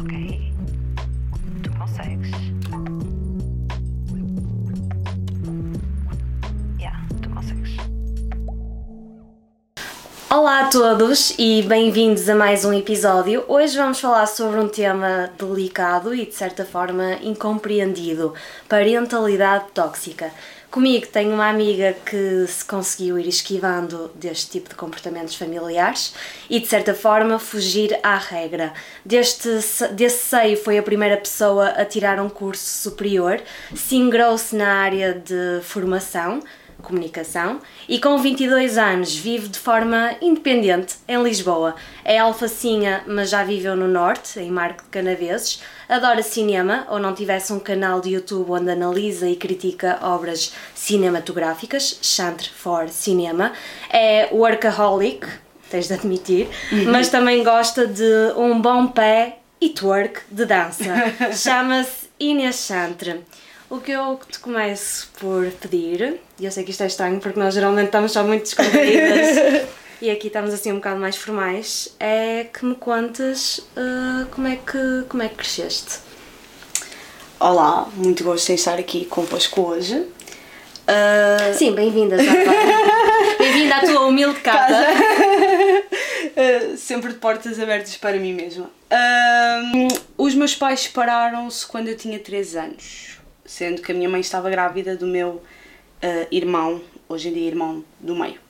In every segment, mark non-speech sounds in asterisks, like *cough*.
Ok. Tu consegues. Yeah, tu consegues. Olá a todos e bem-vindos a mais um episódio. Hoje vamos falar sobre um tema delicado e de certa forma incompreendido: parentalidade tóxica. Comigo tenho uma amiga que se conseguiu ir esquivando deste tipo de comportamentos familiares e de certa forma fugir à regra. Deste, desse seio foi a primeira pessoa a tirar um curso superior, se ingrou-se na área de formação comunicação e com 22 anos vive de forma independente em Lisboa. É alfacinha, mas já viveu no Norte, em Marco de Canaveses. Adora cinema, ou não tivesse um canal de YouTube onde analisa e critica obras cinematográficas, Chantre for Cinema. É workaholic, tens de admitir, mas também gosta de um bom pé e twerk de dança. *laughs* Chama-se Inês Chantre. O que eu te começo por pedir, e eu sei que isto é estranho porque nós geralmente estamos só muito descontraídas *laughs* e aqui estamos assim um bocado mais formais, é que me contes uh, como, é que, como é que cresceste. Olá, muito gosto em estar aqui convosco hoje. Uh... Sim, bem-vinda, *laughs* Bem-vinda à tua humilde casa. uh, *laughs* sempre de portas abertas para mim mesma. os meus pais separaram-se quando eu tinha 3 anos sendo que a minha mãe estava grávida do meu uh, irmão, hoje em dia irmão do meio.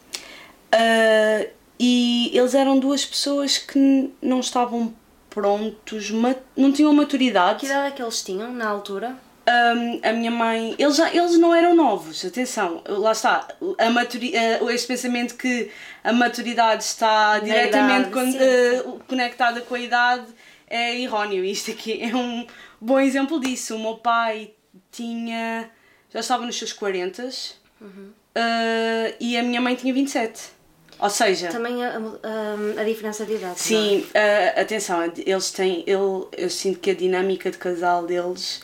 Uh, e eles eram duas pessoas que não estavam prontos, não tinham maturidade. Que idade é que eles tinham na altura? Um, a minha mãe, eles, já, eles não eram novos, atenção, lá está, a maturi, uh, este pensamento que a maturidade está diretamente idade, con, uh, conectada com a idade é erróneo. Isto aqui é um bom exemplo disso. O meu pai tinha. Já estava nos seus 40 uhum. uh, e a minha mãe tinha 27. Ou seja. Também a, a, a diferença de idade. Sim, uh, atenção, eles têm. Eu, eu sinto que a dinâmica de casal deles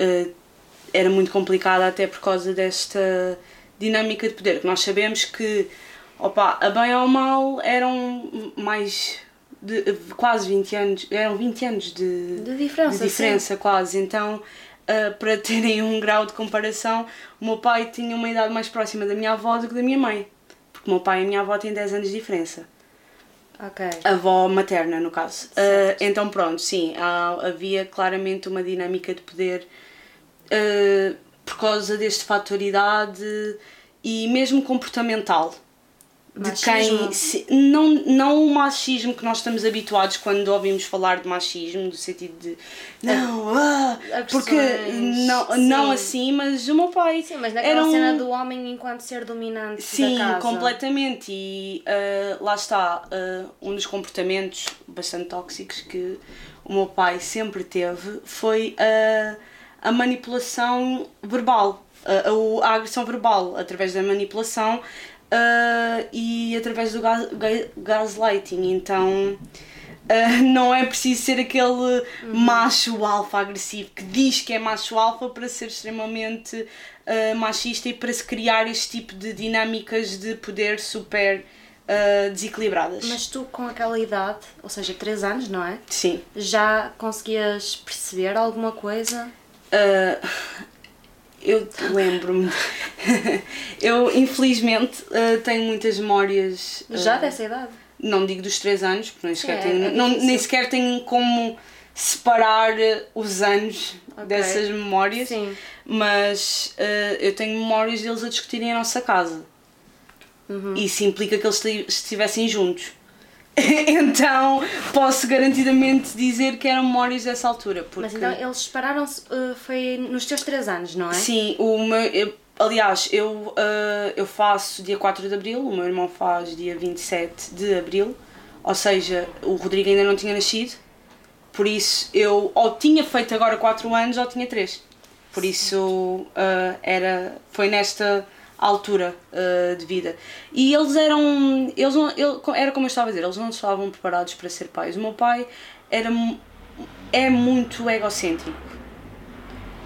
uh, era muito complicada, até por causa desta dinâmica de poder. Que nós sabemos que, opa, a bem ou mal eram mais. De, quase 20 anos, eram 20 anos de, de diferença, de diferença quase. Então Uh, para terem um grau de comparação, o meu pai tinha uma idade mais próxima da minha avó do que da minha mãe. Porque o meu pai e a minha avó têm 10 anos de diferença. Ok. A avó materna, no caso. Uh, então, pronto, sim, há, havia claramente uma dinâmica de poder uh, por causa deste fator idade e mesmo comportamental de quem se, não, não o machismo que nós estamos habituados quando ouvimos falar de machismo, no sentido de não, ah, porque não, não assim, mas o meu pai sim, mas naquela era um, cena do homem enquanto ser dominante sim, completamente. E uh, lá está uh, um dos comportamentos bastante tóxicos que o meu pai sempre teve foi uh, a manipulação verbal a, a agressão verbal através da manipulação uh, e através do gas, gaslighting. Então uh, *laughs* não é preciso ser aquele uhum. macho alfa agressivo que diz que é macho alfa para ser extremamente uh, machista e para se criar este tipo de dinâmicas de poder super. Uh, desequilibradas. Mas tu, com aquela idade, ou seja, 3 anos, não é? Sim. Já conseguias perceber alguma coisa? Eu lembro-me. *laughs* eu, infelizmente, uh, tenho muitas memórias. Uh, Já dessa idade? Não digo dos 3 anos, porque nem sequer, é, tenho, é não, nem sequer tenho como separar os anos okay. dessas memórias. Sim. Mas uh, eu tenho memórias deles a discutirem a nossa casa. Uhum. Isso implica que eles estivessem juntos. *laughs* então posso garantidamente dizer que eram memórias dessa altura. Porque... Mas então eles separaram-se uh, foi nos teus 3 anos, não é? Sim, meu, eu, aliás, eu, uh, eu faço dia 4 de Abril, o meu irmão faz dia 27 de Abril, ou seja, o Rodrigo ainda não tinha nascido, por isso eu ou tinha feito agora 4 anos ou tinha 3. Por isso uh, era, foi nesta altura uh, de vida. E eles eram. Eles não, ele, era como eu estava a dizer, eles não estavam preparados para ser pais. O meu pai era, é muito egocêntrico.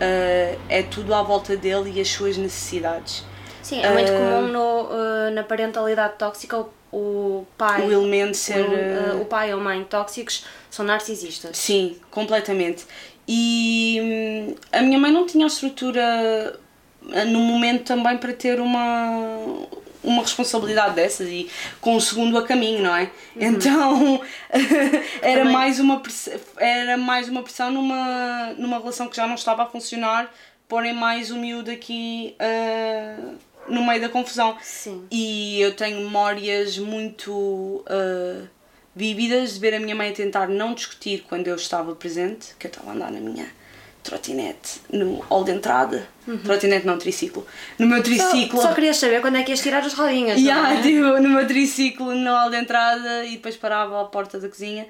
Uh, é tudo à volta dele e as suas necessidades. Sim, é muito uh, comum no, na parentalidade tóxica o, pai. O elemento ser. O, o pai ou mãe tóxicos são narcisistas. Sim, completamente. E hum, a minha mãe não tinha a estrutura no momento também para ter uma, uma responsabilidade dessas e com o segundo a caminho, não é? Então *laughs* era Também. mais uma era mais uma pressão numa, numa relação que já não estava a funcionar, porem mais o miúdo aqui ah, no meio da confusão. Sim. E eu tenho memórias muito ah, vívidas de ver a minha mãe tentar não discutir quando eu estava presente, que eu estava a andar na minha trotinete no hall de entrada. Trotinete não, triciclo. No meu triciclo. Só, só querias saber quando é que ias tirar as rodinhas. Yeah, não é? tipo, no meu triciclo no hall de entrada e depois parava à porta da cozinha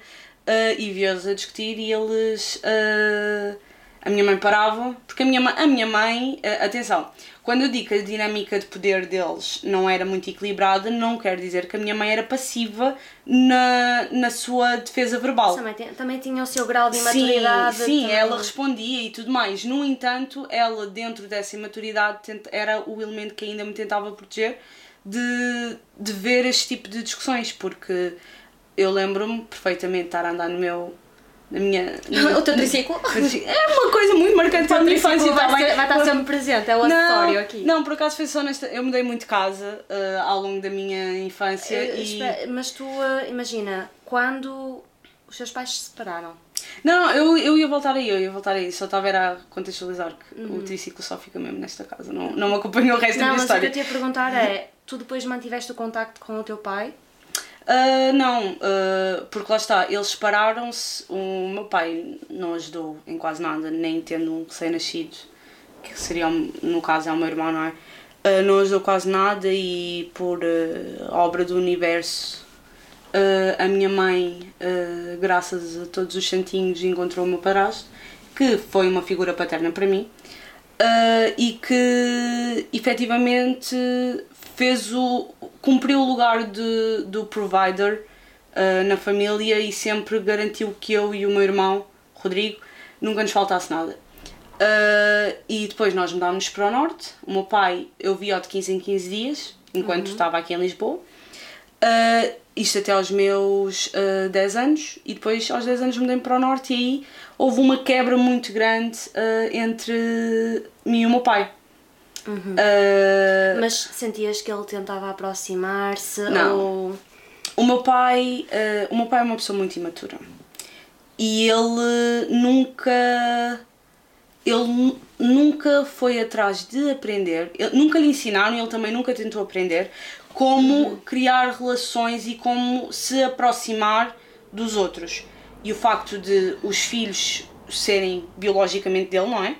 ah, e via-os a discutir e eles. ah, a minha mãe parava, porque a minha, a minha mãe. ah, atenção, quando eu digo que a dinâmica de poder deles não era muito equilibrada, não quer dizer que a minha mãe era passiva na, na sua defesa verbal. Também, tem- também tinha o seu grau de Sim, imaturidade. sim, também. ela respondia e tudo mais. No entanto, ela, dentro dessa imaturidade, era o elemento que ainda me tentava proteger de, de ver este tipo de discussões, porque eu lembro-me perfeitamente de estar a andar no meu. Na *laughs* minha, O teu triciclo? *laughs* É uma coisa muito marcante para a minha infância. vai, ser- vai estar sempre presente, é o acessório aqui. Não, por acaso foi só nesta. Eu mudei muito de casa ah, ao longo da minha infância e. espera, mas tu, eh, imagina, quando os seus pais se separaram, Não, eu, eu ia voltar aí, eu ia voltar aí, só estava a contextualizar que Uhum. o triciclo só fica mesmo nesta casa, não, não me acompanhou o resto da não, minha mas o que história. eu te ia perguntar é: tu depois mantiveste o contacto com o teu pai? Ah, não, ah, porque lá está, eles separaram-se, o meu pai não ajudou em quase nada, nem tendo um recém-nascido, que seria, no caso, é o meu irmão, não é? Ah, não ajudou quase nada e por obra do universo, a minha mãe, graças a todos os santinhos, encontrou o meu padrasto, que foi uma figura paterna para mim, e que efetivamente fez o cumpriu o lugar de, do provider ah, na família e sempre garantiu que eu e o meu irmão Rodrigo nunca nos faltasse nada. Ah, e depois nós mudámos para o norte. O meu pai eu via de 15 em 15 dias enquanto estava aqui em Lisboa. Uh, isto até aos meus uh, 10 anos. E depois aos 10 anos mudei para o norte e aí houve uma quebra muito grande uh, entre mim e o meu pai. Uh, Mas sentias que ele tentava aproximar-se? Não. Ou... o meu pai uh, o meu pai é uma pessoa muito imatura. E ele nunca ele nu- nunca foi atrás de aprender. Ele- nunca lhe ensinaram e ele também nunca tentou aprender como criar relações e como se aproximar dos outros. E o facto de os filhos serem biologicamente dele não é?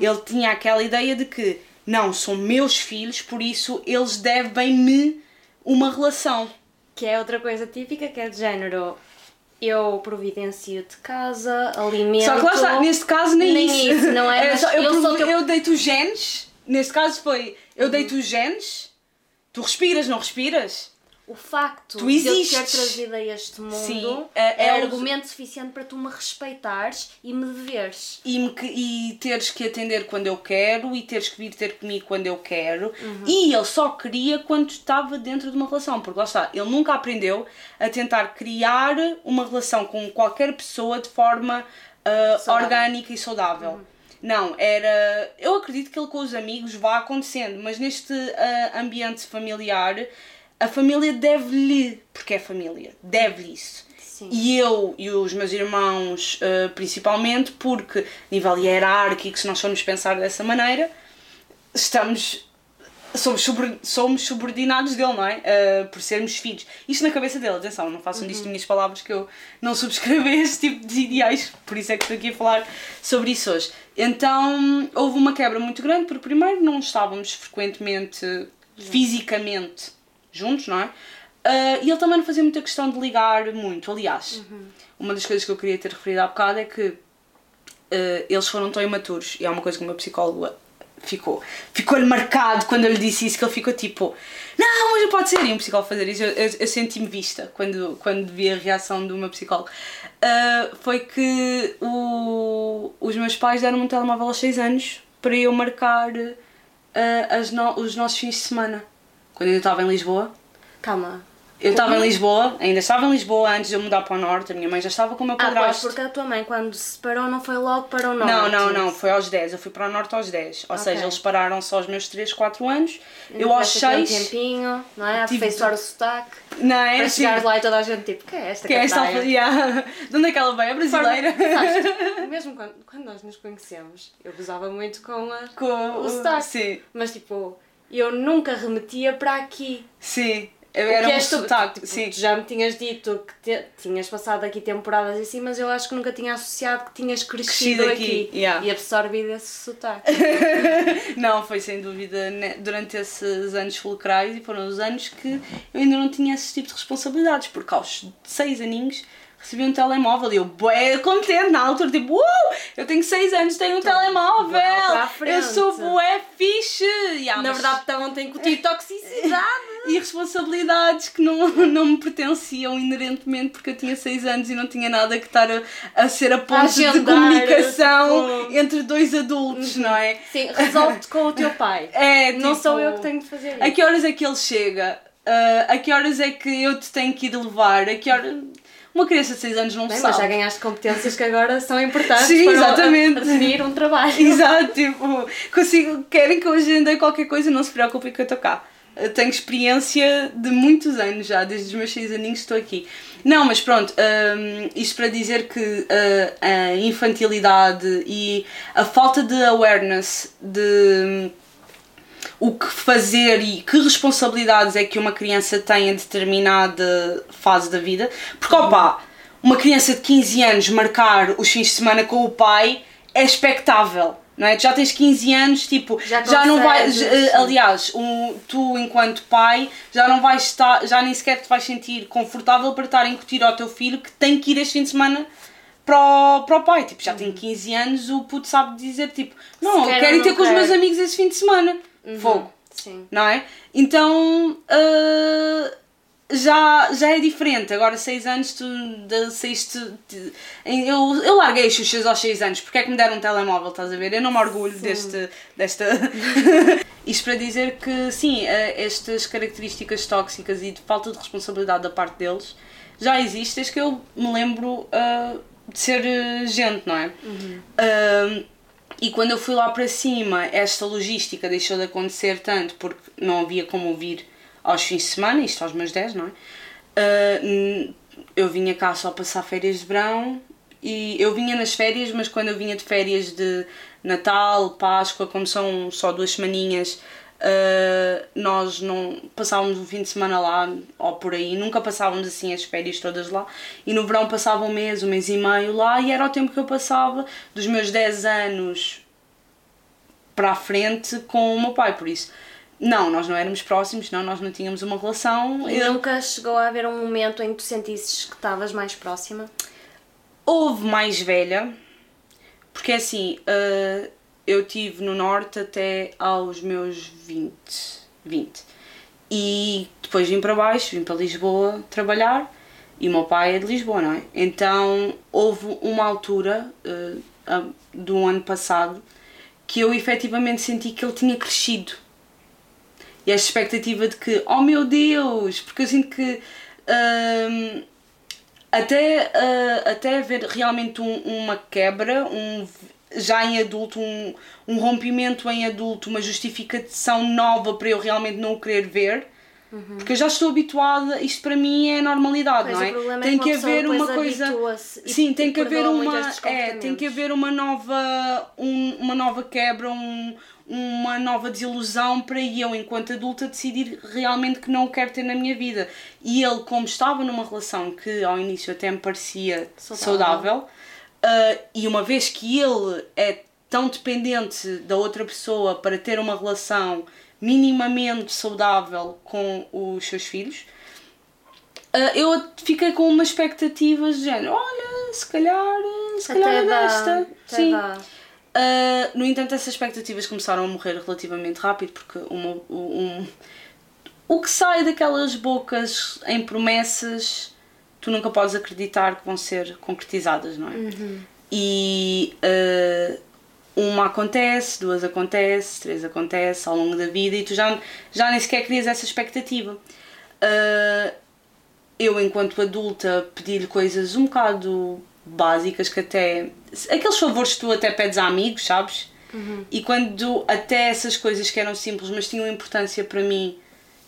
Ele tinha aquela ideia de que não são meus filhos por isso eles devem-me uma relação Que é outra coisa típica, que é de género. Eu providencio-te casa, alimento. Só que lá está, neste caso nem, Nem isso. isso, não é? *laughs* Mas só, eu, eu sou teu- eu deito os genes, neste caso foi, eu deito os genes, tu respiras, não respiras? O facto Tu de eu ter existes. trazido a este mundo Sim, é, é- argumento suficiente para tu me respeitares e me deveres. E, me e teres que atender quando eu quero e teres que vir ter comigo quando eu quero. Uhum. E ele só queria quando estava dentro de uma relação, porque lá está, ele nunca aprendeu a tentar criar uma relação com qualquer pessoa de forma. Uhum. orgânica e saudável. Não, era. Eu acredito que ele com os amigos vá acontecendo, mas neste ah, ambiente familiar, a família deve-lhe, porque é família, deve-lhe isso. Sim. E eu e os meus irmãos, eh, principalmente, porque, a nível hierárquico, se nós formos pensar dessa maneira, estamos. Somos, sobre- somos subordinados dele, não é? Eh, por sermos filhos. Isto na cabeça dele, atenção, não façam disto minhas palavras que eu não subscrevo *laughs* esse tipo de ideais, por isso é que estou aqui a falar sobre isso hoje. Então houve uma quebra muito grande, porque primeiro não estávamos frequentemente, fisicamente, juntos, não é? Ah, e ele também não fazia muita questão de ligar muito. Aliás, uma das coisas que eu queria ter referido há bocado é que ah, eles foram tão imaturos, e é uma coisa que o meu psicólogo ficou. Ficou-lhe marcado quando eu lhe disse isso, que ele ficou tipo: Não, mas não pode ser. E um psicólogo fazer isso, eu, eu, eu senti-me vista quando, quando vi a reação do meu psicólogo. Ah, foi que o, os meus pais deram-me um telemóvel aos 6 anos para eu marcar ah, as no- os nossos fins de semana. Quando eu estava em Lisboa. Calma, Eu estava em Lisboa, ainda estava em Lisboa antes de eu mudar para o Norte, a minha mãe já estava com o meu Ah, pois, padrasto. porque a tua mãe, quando se separou, não foi logo para o norte. Não, não, não, foi aos 10. Eu fui para o Norte aos 10. Ou Ok. seja, eles pararam só aos meus 3, 4 anos. Ainda eu aos tiveste aqui 6. Um tempinho, não é? A Tive- aperfeiçoar o sotaque. Não é? Para Sim. chegares lá e toda a gente tipo, que é esta Que é esta alfaria? De onde é que ela veio? É brasileira? Sabes, *laughs* mesmo quando, quando nós nos conhecemos, eu gozava muito com, a, Com o sotaque. Sim, Mas tipo, eu nunca remetia para aqui. sim. Era um és tu? sotaque. Tipo. Tu já me tinhas dito que te- tinhas passado aqui temporadas e assim, mas eu acho que nunca tinha associado que tinhas crescido, Crescido aqui, aqui, yeah. e absorvido esse sotaque. *laughs* Não, foi sem dúvida né, durante esses anos fulcrais e foram os anos que eu ainda não tinha esse tipo de responsabilidades, porque aos 6 aninhos recebi um telemóvel e eu, bué, contente na altura, tipo, uh, eu tenho 6 anos, tenho um telemóvel, para a eu sou bué fixe. Yeah, Na mas- verdade, estavam a incutir toxicidade. *laughs* e responsabilidades que não, *laughs* não me pertenciam inerentemente porque eu tinha 6 anos e não tinha nada que estar a, a ser a ponte de agendar, comunicação tipo- entre dois adultos, não é? Sim, resolve-te com o teu pai. *laughs* É, Não tipo, sou eu que tenho de fazer isso. A que horas é que ele chega? Ah, a que horas é que eu te tenho que ir levar? A que hora... Uma criança de 6 anos não Bem, sabe. mas já ganhaste competências que agora são importantes Sim, para exatamente. a- definir um trabalho. *laughs* Exato, tipo, consigo, querem que eu agende qualquer coisa, não se preocupem que eu estou cá. Eu tenho experiência de muitos anos já, desde os meus 6 aninhos estou aqui. Não, mas pronto, hum, isto para dizer que uh, a infantilidade e a falta de awareness de o que fazer e que responsabilidades é que uma criança tem em determinada fase da vida. Porque, opá, uma criança de 15 anos marcar os fins de semana com o pai é expectável. Não é? Tu já tens 15 anos, tipo, Já já, não vais. eh, aliás, um, tu, enquanto pai, já não vais estar, já nem sequer te vais sentir confortável para estar a incutir ao teu filho que tem que ir este fim de semana para o, para o pai. Tipo, já tem 15 anos, o puto sabe dizer, tipo, não, Se eu quer quero ir ter com os meus amigos esse fim de semana. Fogo Sim. não é? Então ah, já, já é diferente. Agora, 6 anos, tu de- saíste. de- eu, eu larguei os xuxas aos 6 anos, porque é que me deram um telemóvel, estás a ver? Eu não me orgulho deste, desta. *laughs* Isto para dizer que, sim, ah, estas características tóxicas e de falta de responsabilidade da parte deles já existem, desde que eu me lembro ah, de ser gente, não é? Ah, e quando eu fui lá para cima, esta logística deixou de acontecer tanto porque não havia como vir aos fins de semana, isto aos meus 10, não é? N- eu vinha cá só passar férias de verão e eu vinha nas férias, mas quando eu vinha de férias de Natal, Páscoa, como são só duas semaninhas, ah, nós não passávamos um fim de semana lá ou por aí, nunca passávamos assim as férias todas lá. E no verão passava um mês, um mês e meio lá, e era o tempo que eu passava dos meus 10 anos para a frente com o meu pai, por isso. Não, nós não éramos próximos, não, nós não tínhamos uma relação. E Eu- nunca chegou a haver um momento em que tu sentisses que estavas mais próxima? Houve mais velha, porque assim, uh, eu tive no Norte até aos meus 20, 20. E depois vim para baixo, vim para Lisboa trabalhar e o meu pai é de Lisboa, não é? Então houve uma altura uh, a- do ano passado que eu efetivamente senti que ele tinha crescido. E esta expectativa de que, oh meu Deus, porque eu sinto que hum, até, ah, até haver realmente um- uma quebra, um, já em adulto, um, um rompimento em adulto, uma justificação nova para eu realmente não o querer ver. Porque eu já estou habituada, isto para mim é normalidade, Pois, não o é? problema é tem que uma haver uma coisa. Sim, tem que haver uma. É, tem que haver uma nova, um- uma nova quebra, um- uma nova desilusão para eu, enquanto adulta, decidir realmente que não o quero ter na minha vida. E ele, como estava numa relação que ao início até me parecia Saudável. saudável, ah, e uma vez que ele é tão dependente da outra pessoa para ter uma relação minimamente saudável com os seus filhos, ah, eu fiquei com uma expectativa de género, olha, se calhar, se calhar é desta. Sim. dá. Uh, no entanto, essas expectativas começaram a morrer relativamente rápido porque uma, um, o que sai daquelas bocas em promessas tu nunca podes acreditar que vão ser concretizadas, não é? E uh, uma acontece, duas acontece, três acontece ao longo da vida e tu já, já nem sequer crias essa expectativa. Uh, eu, enquanto adulta, pedi-lhe coisas um bocado básicas que até. aqueles favores que tu até pedes a amigos, sabes? E quando até essas coisas que eram simples, mas tinham importância para mim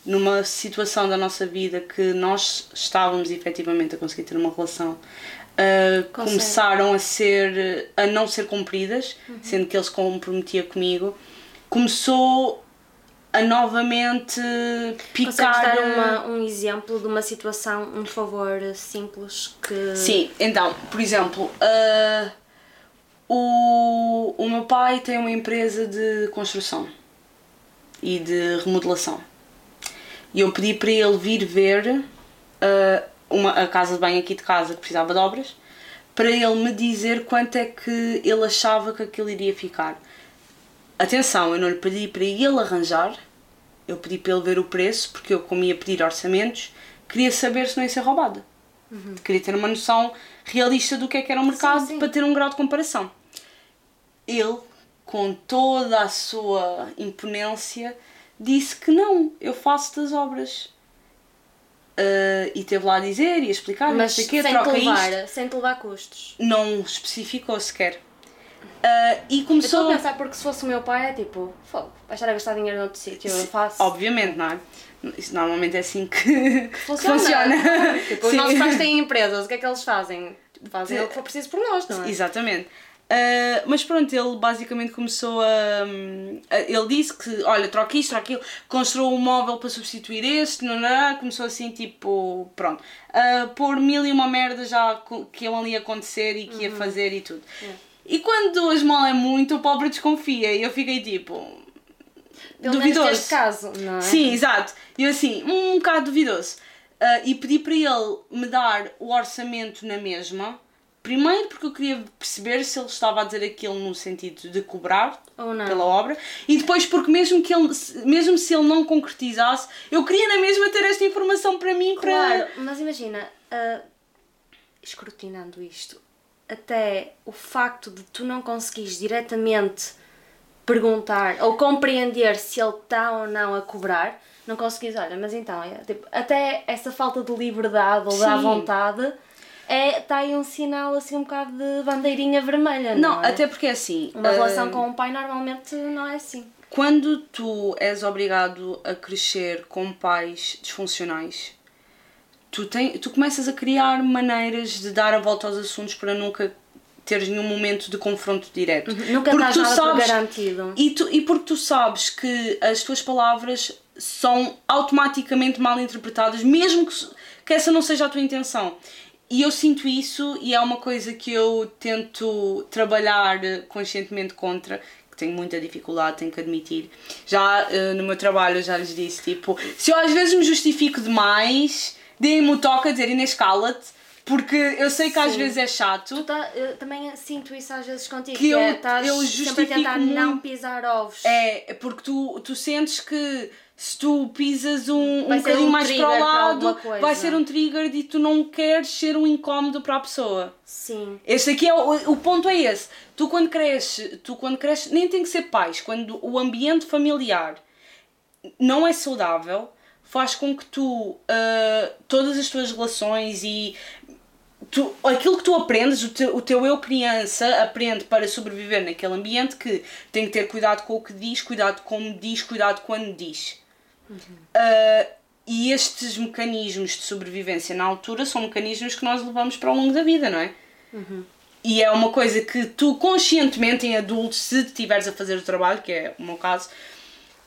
numa situação da nossa vida que nós estávamos efetivamente a conseguir ter uma relação, uh, começaram a ser a não ser cumpridas, sendo que ele se comprometia comigo, começou a novamente Consegues picar. dar uma- um exemplo de uma situação, um favor simples que. Sim, então, por exemplo, ah, o, o meu pai tem uma empresa de construção e de remodelação. E eu pedi para ele vir ver ah, uma, a casa de banho aqui de casa que precisava de obras, para ele me dizer quanto é que ele achava que aquilo iria ficar. Atenção, eu não lhe pedi para ele arranjar, eu pedi para ele ver o preço, porque eu, como ia pedir orçamentos, queria saber se não ia ser roubada. Queria ter uma noção realista do que é que era o mercado sim. para ter um grau de comparação. Ele, com toda a sua imponência, disse que não, eu faço das obras. Ah, e teve lá a dizer e a explicar, não Mas sei sem quê, te, troca isto. levar, sem te levar custos. Não especificou sequer. Ah, e Eu estou começou. a pensar porque se fosse o meu pai é tipo, fogo, vai estar a gastar dinheiro noutro sítio, eu faço. Obviamente, não é? Isso normalmente é assim que que *laughs* Funciona. funciona. tipo, os nossos pais têm empresas, o que é que eles fazem? Fazem o que for preciso por nós, não é? Exatamente. Ah, mas pronto, ele basicamente começou a. a- Ele disse que, olha, troca isto, troca aquilo, construiu um móvel para substituir este, não, não, começou assim, tipo, pronto, a pôr mil e uma merda já que iam ali acontecer e que Uhum. ia fazer e tudo. E quando a esmola é muito, o pobre desconfia e eu fiquei tipo. Pelo menos duvidoso. neste caso, não é? Sim, exato. E eu assim, um bocado duvidoso. Ah, e pedi para ele me dar o orçamento na mesma. Primeiro porque eu queria perceber se ele estava a dizer aquilo no sentido de cobrar Ou não. pela obra. E depois porque mesmo, que ele, mesmo se ele não concretizasse, eu queria na mesma ter esta informação para mim. Claro, Para... mas imagina, ah, escrutinando isto, até o facto de tu não conseguires diretamente perguntar ou compreender se ele está ou não a cobrar, não conseguires, olha, mas então, é, tipo, até essa falta de liberdade ou da vontade é, está aí um sinal assim um bocado de bandeirinha vermelha, não, Não, é? até porque é assim. Uma ah, relação com um pai normalmente não é assim. Quando tu és obrigado a crescer com pais disfuncionais, tu, tem, tu começas a criar maneiras de dar a volta aos assuntos para nunca teres nenhum momento de confronto direto. Nunca Porque tu sabes- garantido. E, tu, e porque tu sabes que as tuas palavras são automaticamente mal interpretadas, mesmo que, que essa não seja a tua intenção. E eu sinto isso e é uma coisa que eu tento trabalhar conscientemente contra, que tenho muita dificuldade, tenho que admitir. Já eh, no meu trabalho eu já lhes disse, tipo, se eu às vezes me justifico demais, deem-me o toque a dizer Inês cala-te, porque eu sei que às Sim. vezes é chato. Tá- eu também sinto isso às vezes contigo, Que que, é, eu- eu sempre a tentar justifico não muito. pisar ovos. É, é porque tu, tu sentes que se tu pisas um, um Vai bocadinho um mais para o para lado, coisa. vai ser um trigger e tu não queres ser um incómodo para a pessoa. Sim. Este aqui é o, o ponto é esse. Tu quando cresces, tu quando cresces, nem tem que ser pais, quando o ambiente familiar não é saudável, faz com que tu ah, todas as tuas relações e tu, aquilo que tu aprendes, o teu, o teu eu criança aprende para sobreviver naquele ambiente que tem que ter cuidado com o que diz, cuidado como diz, cuidado quando diz. Ah, e estes mecanismos de sobrevivência na altura são mecanismos que nós levamos para o longo da vida, não é? E é uma coisa que tu conscientemente em adultos, se estiveres a fazer o trabalho, que é o meu caso,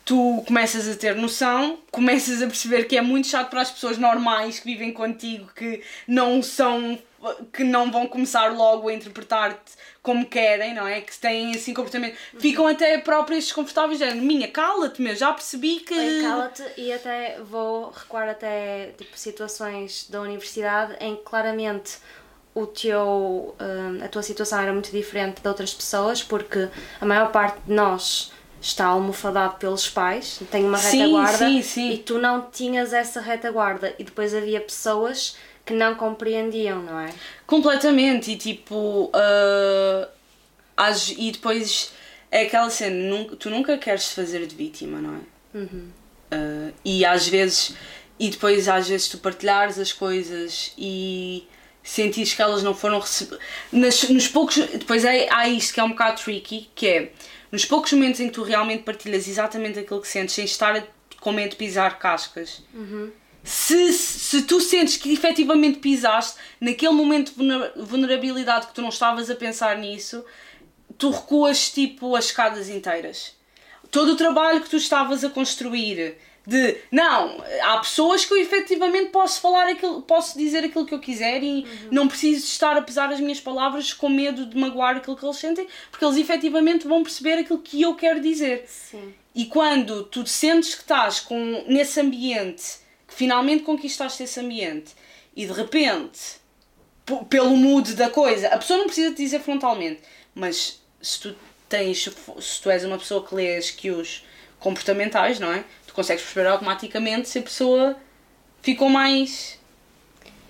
tu começas a ter noção, começas a perceber que é muito chato para as pessoas normais que vivem contigo, que não são que não vão começar logo a interpretar-te como querem, não é? Que têm assim comportamento. Ficam até próprias desconfortáveis, dizendo, minha, cala-te, meu, já percebi que. Cala-te e até vou recuar até tipo, situações da universidade em que claramente o teu, hum, a tua situação era muito diferente de outras pessoas porque a maior parte de nós está almofadado pelos pais, tem uma Sim, retaguarda sim, sim. e tu não tinhas essa retaguarda e depois havia pessoas que não compreendiam, não é? Completamente, e tipo. ah, às- e depois é aquela cena, nun- tu nunca queres fazer de vítima, não é? Ah, e às vezes e depois às vezes tu partilhares as coisas e sentires que elas não foram recebidas. Nos poucos. Depois é, há isto que é um bocado tricky, que é nos poucos momentos em que tu realmente partilhas exatamente aquilo que sentes, sem estar com medo de pisar cascas. Se, se tu sentes que efetivamente pisaste, naquele momento de vulnerabilidade que tu não estavas a pensar nisso, tu recuas tipo as escadas inteiras. Todo o trabalho que tu estavas a construir, de não, há pessoas que eu efetivamente posso falar aquilo, posso dizer aquilo que eu quiser e uhum. não preciso estar a pesar as minhas palavras com medo de magoar aquilo que eles sentem, porque eles efetivamente vão perceber aquilo que eu quero dizer. Sim. E quando tu sentes que estás com, nesse ambiente, finalmente conquistaste esse ambiente, e de repente, pelo mood da coisa, a pessoa não precisa te dizer frontalmente, mas se tu tens, se tu és uma pessoa que lê as cues comportamentais, não é? consegues perceber automaticamente se a pessoa ficou mais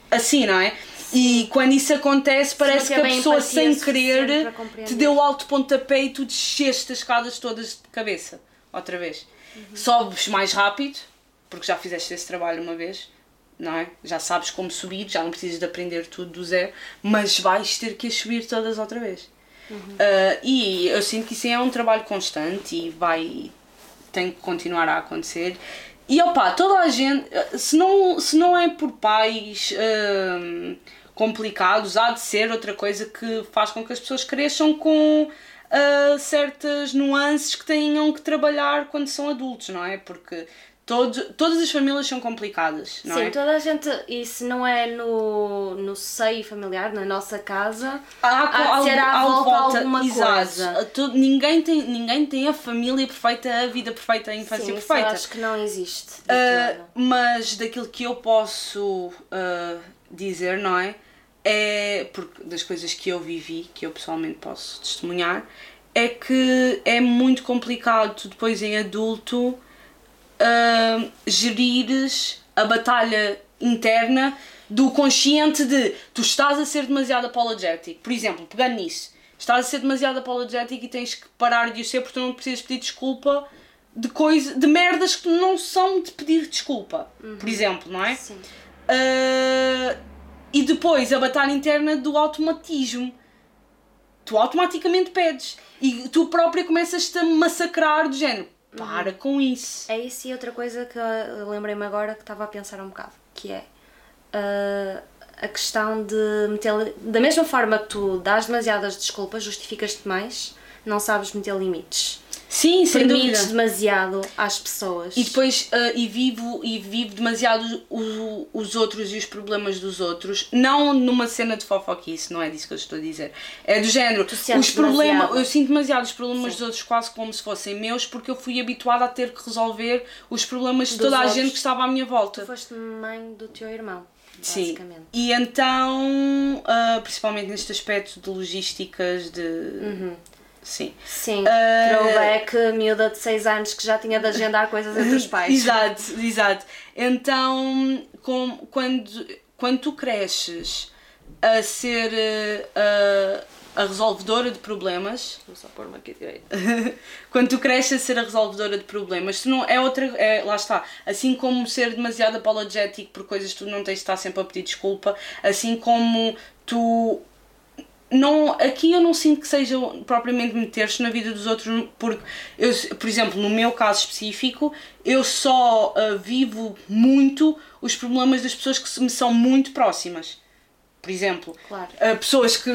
assim, não é? E quando isso acontece, parece que a pessoa, sem querer, te deu o alto pontapé e tu desceste as escadas todas de cabeça, outra vez. Uhum. Sobes mais rápido, porque já fizeste esse trabalho uma vez, não é? Já sabes como subir, já não precisas de aprender tudo do zero, mas vais ter que as subir todas outra vez. Uhum. Uh, e eu sinto que isso é um trabalho constante e vai tem que continuar a acontecer. E opá, toda a gente, se não, se não é por pais hum, complicados, há de ser outra coisa que faz com que as pessoas cresçam com uh, certas nuances que tenham que trabalhar quando são adultos, não é? Porque Todo, todas as famílias são complicadas, não Sim, é? Sim, toda a gente, e se não é no, no seio familiar, na nossa casa, há, há de ser à volta, volta alguma exato. coisa. Todo, ninguém, tem, ninguém tem a família perfeita, a vida perfeita, a infância Sim, perfeita. acho que não existe. Uh, mas daquilo que eu posso uh, dizer, não é? É, porque das coisas que eu vivi, que eu pessoalmente posso testemunhar, é que é muito complicado depois em adulto uh, gerires a batalha interna do consciente de tu estás a ser demasiado apologético. Por exemplo, pegando nisso, estás a ser demasiado apologético e tens que parar de o ser porque tu não precisas pedir desculpa de coisa, de merdas que não são de pedir desculpa. Uhum. Por exemplo, não é? Sim. Uh, e depois a batalha interna do automatismo. Tu automaticamente pedes e tu própria começas-te a massacrar do género para uhum. com isso. É isso e outra coisa que lembrei-me agora que estava a pensar um bocado, que é uh, a questão de meter. Da mesma forma que tu dás demasiadas desculpas, justificas-te mais, não sabes meter limites. Sim, sem Permites dúvida. demasiado às pessoas. E depois, uh, e, vivo, e vivo demasiado o, os outros e os problemas dos outros, não numa cena de fofoquice, não é disso que eu estou a dizer. É do género, os problemas, eu sinto demasiado os problemas Sim. dos outros quase como se fossem meus, porque eu fui habituada a ter que resolver os problemas de toda a gente que estava à minha volta. Tu foste mãe do teu irmão. Sim, e então, uh, principalmente neste aspecto de logísticas, de. Uhum Sim. Sim. Uh, Throwback, miúda de 6 anos que já tinha de agendar coisas entre os pais. *laughs* exato, exato. Então, com, quando, quando tu cresces a ser uh, a resolvedora de problemas. Vou só pôr-me aqui direito. *laughs* quando tu cresces a ser a resolvedora de problemas, tu não, é outra. É, lá está. Assim como ser demasiado apologético por coisas que tu não tens de estar sempre a pedir desculpa, assim como tu não, aqui eu não sinto que seja propriamente meter-se na vida dos outros, porque, eu, por exemplo, no meu caso específico, eu só uh, vivo muito os problemas das pessoas que me são muito próximas por exemplo. Claro. Uh, pessoas que,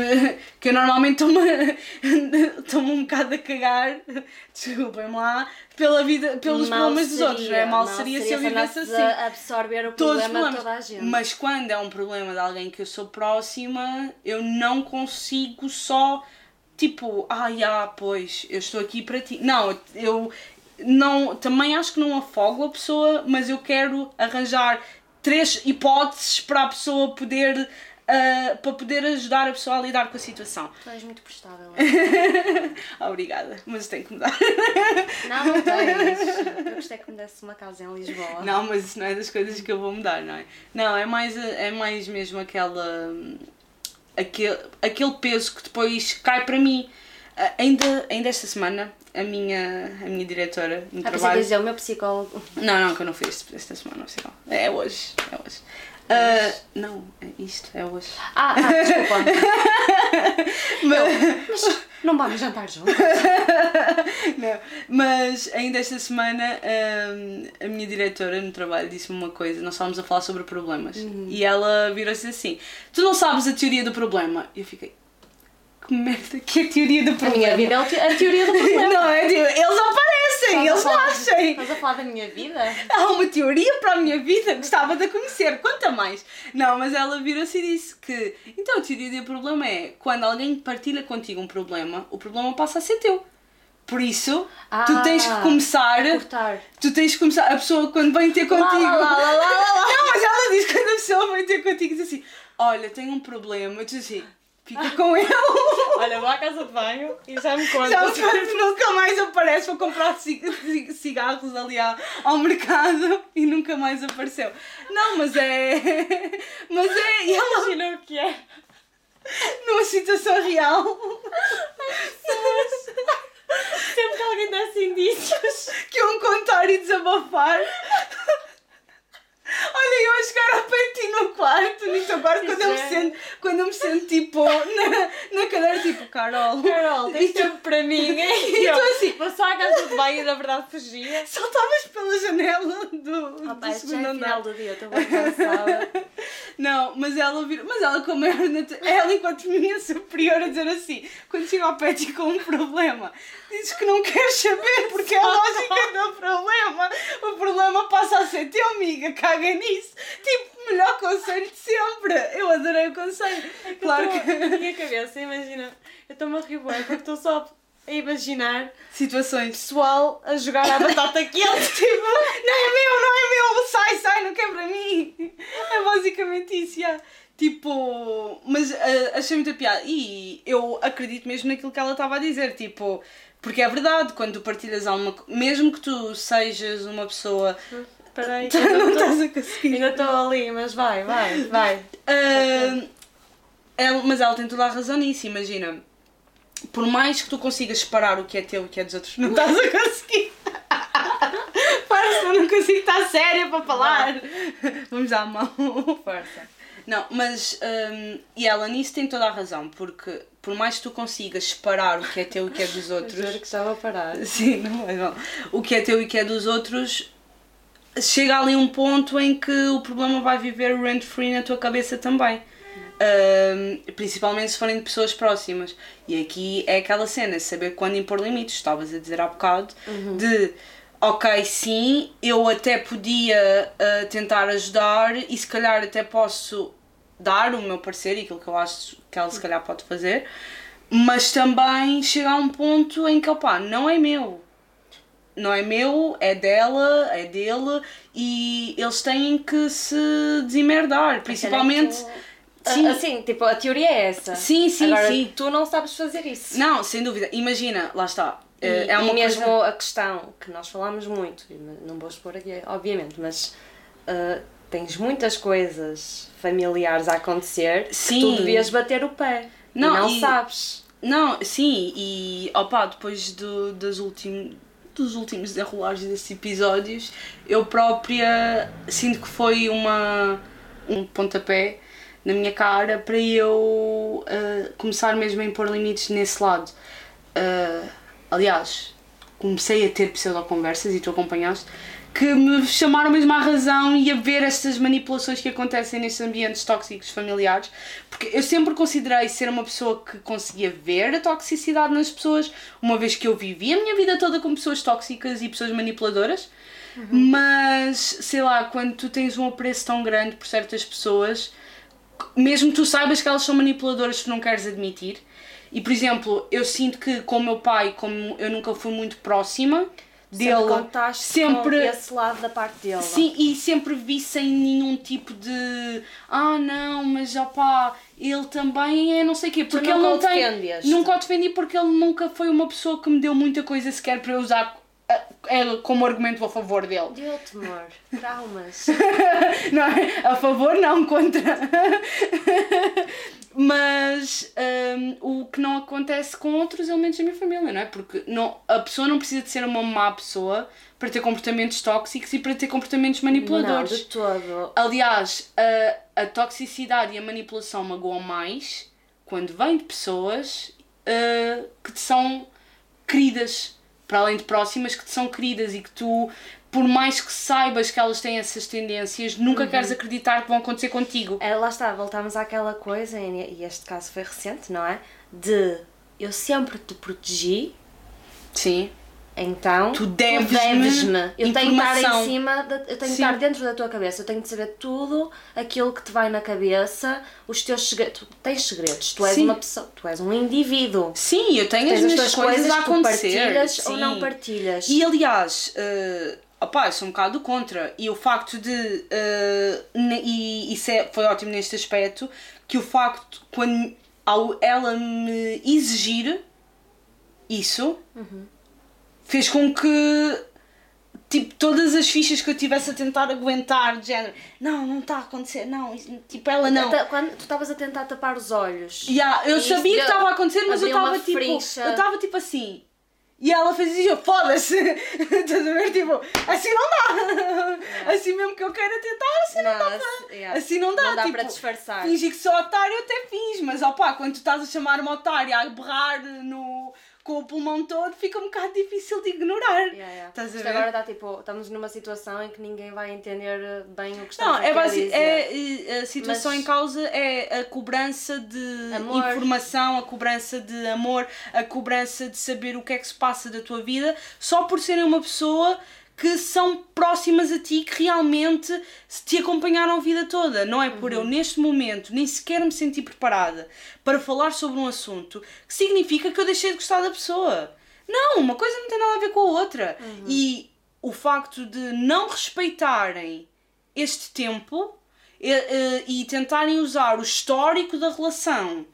que eu normalmente estou-me *laughs* um bocado a cagar, *laughs* desculpem-me lá, pela vida, pelos mal problemas seria, dos outros, não é? Mal, mal seria, seria se eu vivesse assim. absorver o Todos problema de toda a gente. Mas quando é um problema de alguém que eu sou próxima, eu não consigo só tipo, ah, já, pois, eu estou aqui para ti. Não, eu não, também acho que não afogo a pessoa, mas eu quero arranjar três hipóteses para a pessoa poder uh, para poder ajudar a pessoa a lidar com a situação. Tu és muito prestável. *laughs* Obrigada, mas tem que mudar. Não, não tens. Eu gostei que me desse uma casa em Lisboa. Não, mas isso não é das coisas que eu vou mudar, não é? Não, é mais, é mais mesmo aquela. Aquele, aquele peso que depois cai para mim. Ah, ainda, ainda esta semana, a minha, a minha diretora no Ah, trabalho. ia dizer o meu psicólogo. Não, não, que eu não fiz esta semana, não É hoje. É hoje. Ah, não, é isto, é hoje. Ah, ah desculpa. *laughs* Mas, Não vamos jantar juntos. *laughs* não, mas ainda esta semana hum, a minha diretora no trabalho disse-me uma coisa, nós estávamos a falar sobre problemas e ela virou-se assim: Tu não sabes a teoria do problema? E eu fiquei, que merda, que é a teoria do A problema? minha vida é a teoria do *laughs* problema. Não, é tipo, eles aparecem, eles a nascem. Estás a falar da minha vida? Há uma teoria para a minha vida, gostava de a conhecer, conta mais. Não, mas ela virou-se e disse que então a teoria do problema é quando alguém partilha contigo um problema, o problema passa a ser teu. Por isso, tu tens que Ah, começar. Cortar. Tu tens que começar. A pessoa quando vem ter contigo. lá, lá, lá. *laughs* Não, mas ela diz que quando a pessoa vem ter contigo diz assim: Olha, tenho um problema. Tu diz assim: Fica *laughs* com ele. Olha, vou à casa de banho e já me contas. Já me nunca mais aparece para comprar ci- ci- cigarros ali ao, ao mercado e nunca mais apareceu. Não, mas é. *laughs* Mas é. E ela, Imagina o que é. numa situação real. Sempre que alguém desse indícios. que iam contar e desabafar. Olha, eu a chegar ao ti no quarto, nisto agora quando eu, me é. sento, quando eu me sento tipo na, na cadeira, tipo, Carol. Carol, tens tempo para mim? *laughs* E tu assim, Vou só à casa de banho e na verdade fugia. saltavas pela janela do, Ah, do segundo é andar. final do dia, estou bem cansada. *laughs* Não, mas ela vira, mas ela como era natu- ela enquanto minha superior a dizer assim, quando chega ao ti com um problema, dizes que não queres saber porque é a lógica do problema. O problema passa a ser teu amiga, nisso. Tipo, melhor conselho de sempre. Eu adorei o conselho. Claro Eu tô- Na que minha cabeça, imagina, eu estou-me a rir porque estou só a imaginar situações pessoal a jogar à batata quente. *laughs* tipo, não é meu, não é meu, sai, sai, não quer para mim. É basicamente isso, já. Tipo, mas ah, achei muita piada. E eu acredito mesmo naquilo que ela estava a dizer, tipo, porque é verdade, quando tu partilhas alguma co- mesmo que tu sejas uma pessoa. Espera aí, Tu *laughs* que eu não tô- estás a conseguir. ainda estou ali, mas vai, vai, vai. Ela- mas ela tem toda a razão nisso, imagina. Por mais que tu consigas separar o que é teu e o que é dos outros, não estás a conseguir. *laughs* Parece que eu não consigo estar séria para falar. Vamos dar a mão. Força. Não, mas. hum, e ela nisso tem toda a razão, porque por mais que tu consigas separar o que é teu e o que é dos Juro outros. que estava a parar. Sim, não é não. O que é teu e o que é dos outros. Chega ali um ponto em que o problema vai viver rent free na tua cabeça também. Hum, principalmente se forem de pessoas próximas. E aqui é aquela cena, saber quando impor limites. Estavas a dizer há bocado de ok, sim, eu até podia uh, tentar ajudar e se calhar até posso dar o meu parecer e aquilo que eu acho que ela se calhar pode fazer, mas também chegar a um ponto em que opá, não é meu. Não é meu, é dela, é dele e eles têm que se desimerdar, principalmente. Sim. Assim, tipo, a teoria é essa. Sim, sim, Agora, sim. tu não sabes fazer isso. Não, sem dúvida. Imagina, lá está. E, eh, é e uma mesmo coisa... a questão que nós falamos muito, e não vou expor aqui, obviamente, mas uh, tens muitas coisas familiares a acontecer que Sim. tu devias bater o pé. Não, e não e- sabes. Não, sim, e opá, depois do, das últimos, dos últimos desenrolares desses episódios, eu própria sinto que foi uma, um pontapé na minha cara para eu ah, começar mesmo a impor limites nesse lado. Ah, aliás, comecei a ter pseudo-conversas e tu acompanhaste que me chamaram mesmo à razão e a ver estas manipulações que acontecem nestes ambientes tóxicos familiares, porque eu sempre considerei ser uma pessoa que conseguia ver a toxicidade nas pessoas, uma vez que eu vivi a minha vida toda com pessoas tóxicas e pessoas manipuladoras, mas sei lá, quando tu tens um apreço tão grande por certas pessoas, mesmo que tu saibas que elas são manipuladoras, tu não queres admitir. E por exemplo, eu sinto que com o meu pai, como eu nunca fui muito próxima dele, sempre sempre esse lado da parte dele. Sim, e sempre vi sem nenhum tipo de ah não, mas opá, ele também é não sei o quê, porque ele nunca não o tem. defendeste? Nunca o defendi porque ele nunca foi uma pessoa que me deu muita coisa sequer para eu usar como argumento a favor dele. Deu-te, amor. Traumas. *laughs* não é? A favor, não, contra. Mas hum, o que não acontece com outros elementos da minha família, não é? Porque não, a pessoa não precisa de ser uma má pessoa para ter comportamentos tóxicos e para ter comportamentos Não, manipuladores. de todo. Aliás, a, a toxicidade e a manipulação magoam mais quando vem de pessoas uh, que são queridas, para além de próximas, que te são queridas e que tu, por mais que saibas que elas têm essas tendências, nunca queres acreditar que vão acontecer contigo. É, lá está, voltamos àquela coisa, e este caso foi recente, não é? De eu sempre te protegi, Sim. Então Tu deves-me deves-me. Eu tenho que estar em cima, da- eu tenho que Sim. estar dentro da tua cabeça, eu tenho que saber tudo aquilo que te vai na cabeça, os teus segredos. Tu tens segredos, tu és Sim. uma pessoa, tu és um indivíduo. Sim, eu tenho as minhas coisas coisas a acontecer. partilhas ou sim. não partilhas. E aliás, uh, opá, eu sou um bocado contra. E o facto de. uh, e isso é, foi ótimo neste aspecto, que o facto, quando ao ela me exigir isso, fez com que. Tipo, todas as fichas que eu tivesse a tentar aguentar, de género, não, não está a acontecer, não, tipo, ela não. Quando tu estavas a tentar tapar os olhos. Yeah, eu sabia que estava a acontecer, mas eu uma estava tipo. Eu estava tipo assim. E ela fez isso e eu, foda-se! *laughs* Estás a ver? Tipo, assim não dá! Assim mesmo que eu queira tentar, assim não, Não, dá. assim- para- yeah. Assim não dá. Não dá tipo, para disfarçar. Fingir que sou otário, eu até fiz, mas opá, quando tu estás a chamar-me otário a berrar no, com o pulmão todo, fica um bocado difícil de ignorar. Yeah, yeah. Estás a Isto ver? agora está tipo, estamos numa situação em que ninguém vai entender eh, bem o que Não, estamos é aqui a é, é, a situação Mas- em causa é a cobrança de Amor. informação, a cobrança de amor, a cobrança de saber o que é que se passa da tua vida, só por serem uma pessoa que são próximas a ti, que realmente te acompanharam a vida toda. Não é por eu, neste momento, nem sequer me sentir preparada para falar sobre um assunto que significa que eu deixei de gostar da pessoa. Não, uma coisa não tem nada a ver com a outra. E o facto de não respeitarem este tempo e, eh, e tentarem usar o histórico da relação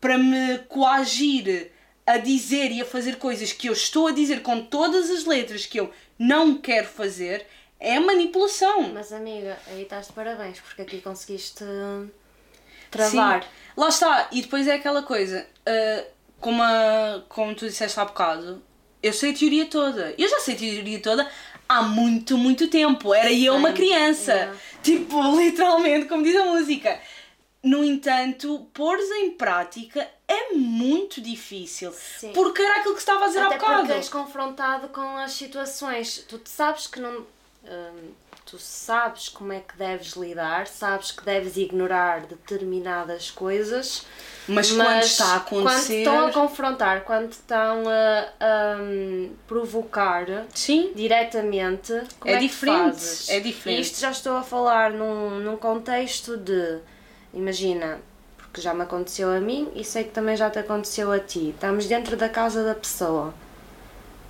para me coagir a dizer e a fazer coisas que eu estou a dizer com todas as letras que eu não quero fazer é manipulação. Mas amiga, aí estás de parabéns, porque aqui conseguiste travar. Sim, lá está. E depois é aquela coisa, ah, como, a- como tu disseste há bocado, eu sei a teoria toda. Eu já sei a teoria toda há muito, muito tempo. Era eu uma criança. Tipo, *laughs* literalmente, como diz a música. No entanto, pôres em prática é muito difícil. Sim. Porque era aquilo que estava a dizer há Até bocado. porque és confrontado com as situações. Tu sabes que não. hum, tu sabes como é que deves lidar, sabes que deves ignorar determinadas coisas. Mas, quando está a Quando te acontecer. estão a confrontar, quando estão a, a, hum, provocar Sim. diretamente, É é, diferente, é diferente. E isto já estou a falar num, num contexto de, imagina, porque já me aconteceu a mim e sei que também já te aconteceu a ti. Estamos dentro da casa da pessoa.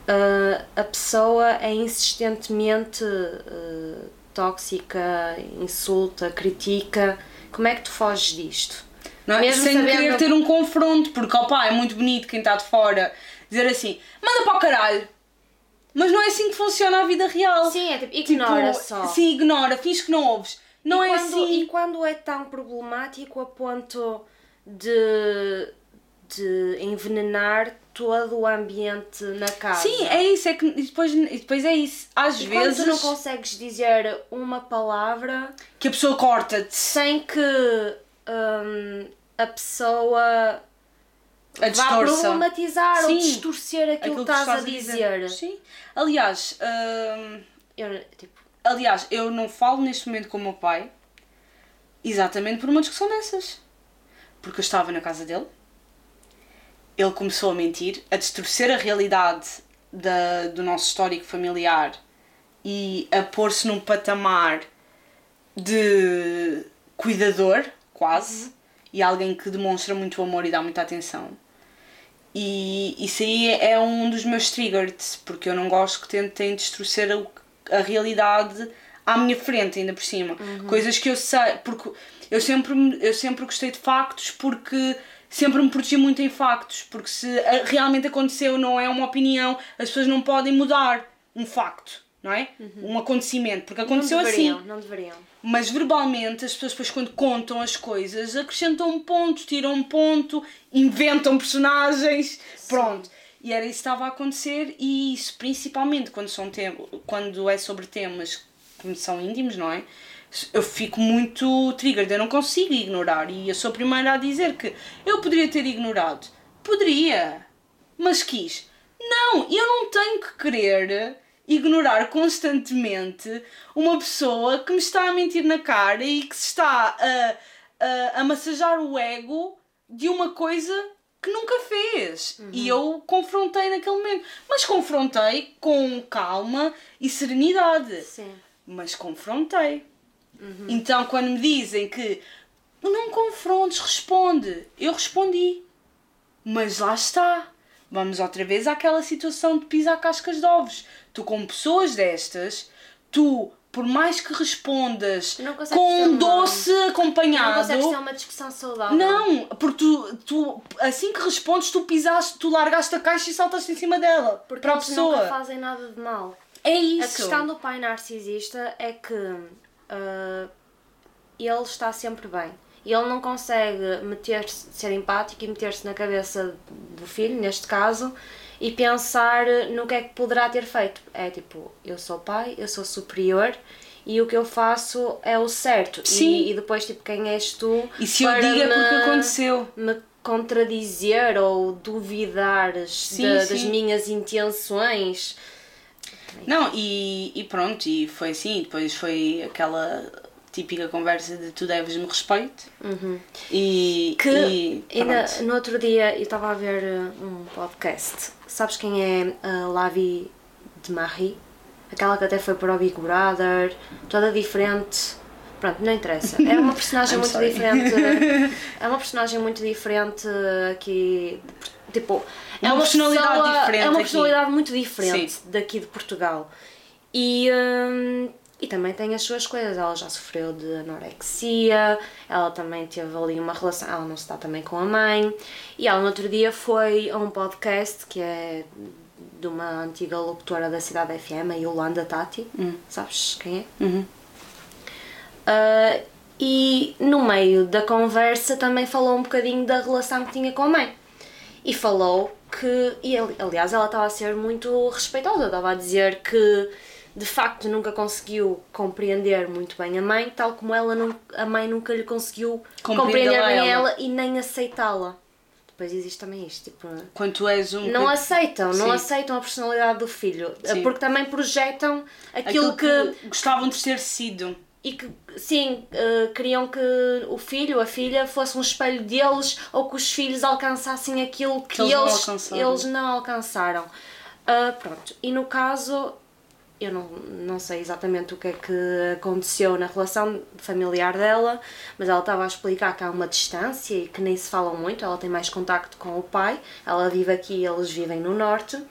Ah, a pessoa é insistentemente ah, tóxica, insulta, critica. Como é que tu foges disto? Não? Mesmo Sem sabendo- querer ter um confronto, porque opá, é muito bonito quem está de fora dizer assim, manda para o caralho. Mas não é assim que funciona a vida real. Sim, é tipo, ignora Tipo, só. Sim, ignora, finge que não ouves. Não e é quando, assim. E quando é tão problemático a ponto de, de envenenar todo o ambiente na casa? Sim, é isso, é que depois, depois é isso. Às E quando vezes tu não consegues dizer uma palavra que a pessoa corta-te sem que hum, a pessoa a vá problematizar ou Sim, distorcer aquilo, que estás a dizer. Sim. Aliás, hum, Eu, tipo, Aliás, eu não falo neste momento com o meu pai exatamente por uma discussão dessas. Porque eu estava na casa dele, ele começou a mentir, a distorcer a realidade da, do nosso histórico familiar e a pôr-se num patamar de cuidador, quase, e alguém que demonstra muito amor e dá muita atenção. E isso aí é um dos meus triggers, porque eu não gosto que tentem distorcer a, a realidade à minha frente, ainda por cima. Coisas que eu sei, porque eu sempre, eu sempre gostei de factos, porque sempre me protegi muito em factos, porque se realmente aconteceu, não é uma opinião, as pessoas não podem mudar um facto. não é? Um acontecimento, porque Não aconteceu deveriam, assim. não deveriam. Mas verbalmente, as pessoas depois quando contam as coisas, acrescentam um ponto, tiram um ponto, inventam personagens, pronto. E era isso que estava a acontecer e isso principalmente quando, são quando é sobre temas que são íntimos, não é? Eu fico muito triggered, eu não consigo ignorar e eu sou a primeira a dizer que eu poderia ter ignorado. Poderia, mas quis. Não, eu não tenho que querer ignorar constantemente uma pessoa que me está a mentir na cara e que se está a, a, a massajar o ego de uma coisa que nunca fez. E eu confrontei naquele momento. Mas confrontei com calma e serenidade. Sim. Mas confrontei. Então, quando me dizem que não confrontes, responde. Eu respondi. Mas lá está. Vamos outra vez àquela situação de pisar cascas de ovos. Tu, com pessoas destas, tu, por mais que respondas Não com um uma- doce Não acompanhado. consegues ter uma discussão saudável. Não, porque tu, tu, assim que respondes, tu pisaste, tu largaste a caixa e saltaste em cima dela. Porque para a eles nunca pessoa. fazem nada de mal. É A isso. questão do pai narcisista é que ah, ele está sempre bem. E ele não consegue meter-se, ser empático e meter-se na cabeça do filho, neste caso, e pensar no que é que poderá ter feito. É tipo, eu sou pai, eu sou superior e o que eu faço é o certo. Sim. E, e depois, tipo, quem és tu? E se eu digo é porque me- aconteceu. me contradizer ou sim. das minhas intenções. Não, e, e pronto, e foi assim. Depois foi aquela típica conversa de tu deves-me respeito. E, Que e ainda no outro dia eu estava a ver uh, um podcast. Sabes quem é a Lavi de Marie? Aquela que até foi para o Big Brother, toda diferente. Pronto, não interessa. É uma *laughs* personagem muito sorry. diferente. *laughs* É uma personagem muito diferente aqui. Tipo, é Uma personalidade pessoa- diferente É uma aqui. personalidade muito diferente Sim. daqui de Portugal. E, hum, e também tem as suas coisas. Ela já sofreu de anorexia, ela também teve ali uma relação. Ela não se dá também com a mãe. E ela no outro dia foi a um podcast que é de uma antiga locutora da cidade FM, a Yolanda Tati. Sabes quem é? Uhum. Ah, e no meio da conversa também falou um bocadinho da relação que tinha com a mãe. E falou que, e ali- aliás, ela estava a ser muito respeitosa, estava a dizer que de facto nunca conseguiu compreender muito bem a mãe, tal como ela não, a mãe nunca lhe conseguiu compreender bem ela. ela e nem aceitá-la. Depois existe também isto, tipo, Quando tu és um. não aceitam, não Sim. aceitam a personalidade do filho, Sim. porque também projetam aquilo, aquilo que, gostavam de ter sido. e que sim, eh, queriam que o filho, a filha fosse um espelho deles ou que os filhos alcançassem aquilo que, Que eles não eles, alcançaram. eles não alcançaram. Ah, pronto, e no caso, eu não, não sei exatamente o que é que aconteceu na relação familiar dela, mas ela estava a explicar que há uma distância e que nem se falam muito, ela tem mais contacto com o pai, ela vive aqui e eles vivem no norte.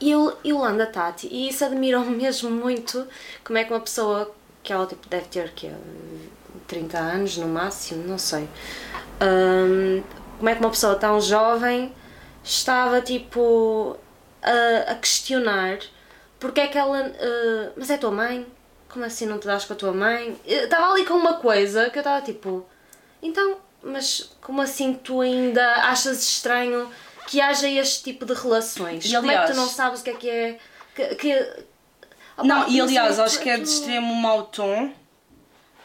E eu- Yolanda Tati, e isso admirou-me *laughs* mesmo muito, como é que uma pessoa que ela tipo, deve ter que 30 anos no máximo, não sei. Hum, como é que uma pessoa tão jovem estava tipo a, a questionar porque é que ela. uh, mas é tua mãe? Como assim não te das com a tua mãe? Estava ali com uma coisa que eu estava tipo. Então, mas como assim tu ainda achas estranho que haja este tipo de relações? E, como é que aliás- tu não sabes o que é que é. Que, que- não, e sei, aliás, acho que é de extremo mau tom.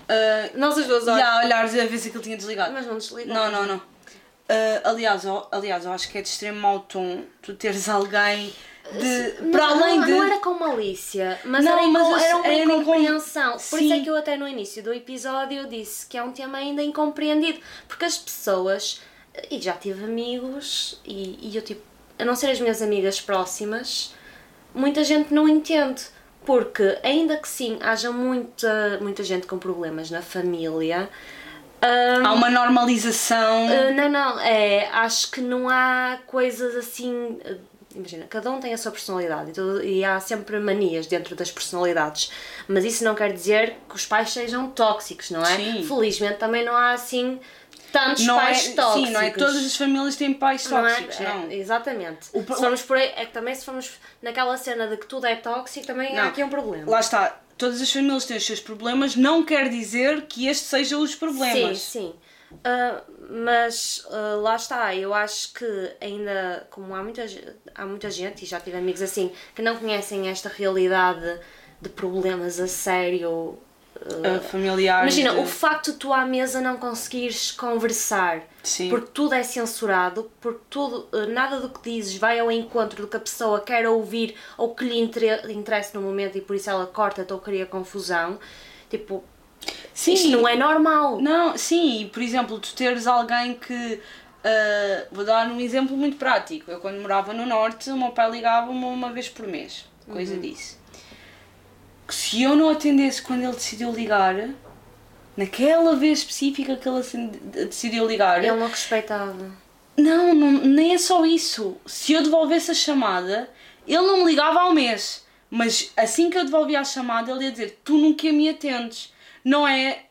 Uh, Nós as duas olhas. a olhar a ver se aquilo tinha desligado. Mas não desliga. Não, não, não. Uh, aliás, aliás, eu acho que é de extremo mau tom tu teres alguém de. Mas para não, além de. não era com malícia, mas, Não, era, mas incom- eu- era uma era incom- incompreensão. Por isso é Sim. que eu até no início do episódio disse que é um tema ainda incompreendido. Porque as pessoas, e já tive amigos, e, e eu tipo, a não ser as minhas amigas próximas, muita gente não entende. Porque ainda que sim, haja muita, muita gente com problemas na família, hum, Há uma normalização. Uh, não, não, é, acho que não há coisas assim. Imagina, cada um tem a sua personalidade e, tudo- e há sempre manias dentro das personalidades, mas isso não quer dizer que os pais sejam tóxicos, não é? Sim. Felizmente também não há assim tantos não pais é, tóxicos. Sim, não é todas as famílias têm pais Não é? tóxicos, não. É, exatamente. O Se formos por aí, é que também se formos naquela cena de que tudo é tóxico, também há Não. aqui um problema. Lá está, todas as famílias têm os seus problemas, não quer dizer que estes sejam os problemas. Sim, sim. Ah, mas ah, lá está, eu acho que ainda, como há muita, há muita gente, e já tive amigos assim, que não conhecem esta realidade de problemas a sério. Uh, familiares. Imagina, de- o facto de tu à mesa não conseguires conversar, Sim. porque tudo é censurado, porque tudo, nada do que dizes vai ao encontro do que a pessoa quer ouvir ou que lhe inter- interessa no momento e por isso ela corta-te ou cria confusão. Tipo, Sim. isto não é normal. Não, sim, e por exemplo, tu teres alguém que. ah, vou dar um exemplo muito prático. Eu, quando morava no Norte, o meu pai ligava-me uma vez por mês, coisa disso. Que se eu não atendesse quando ele decidiu ligar, naquela vez específica que ele decidiu ligar, Ele não respeitava. não, não, nem é só isso. Se eu devolvesse a chamada, ele não me ligava ao mês. Mas assim que eu devolvia a chamada, ele ia dizer: Tu nunca me atendes. Não é.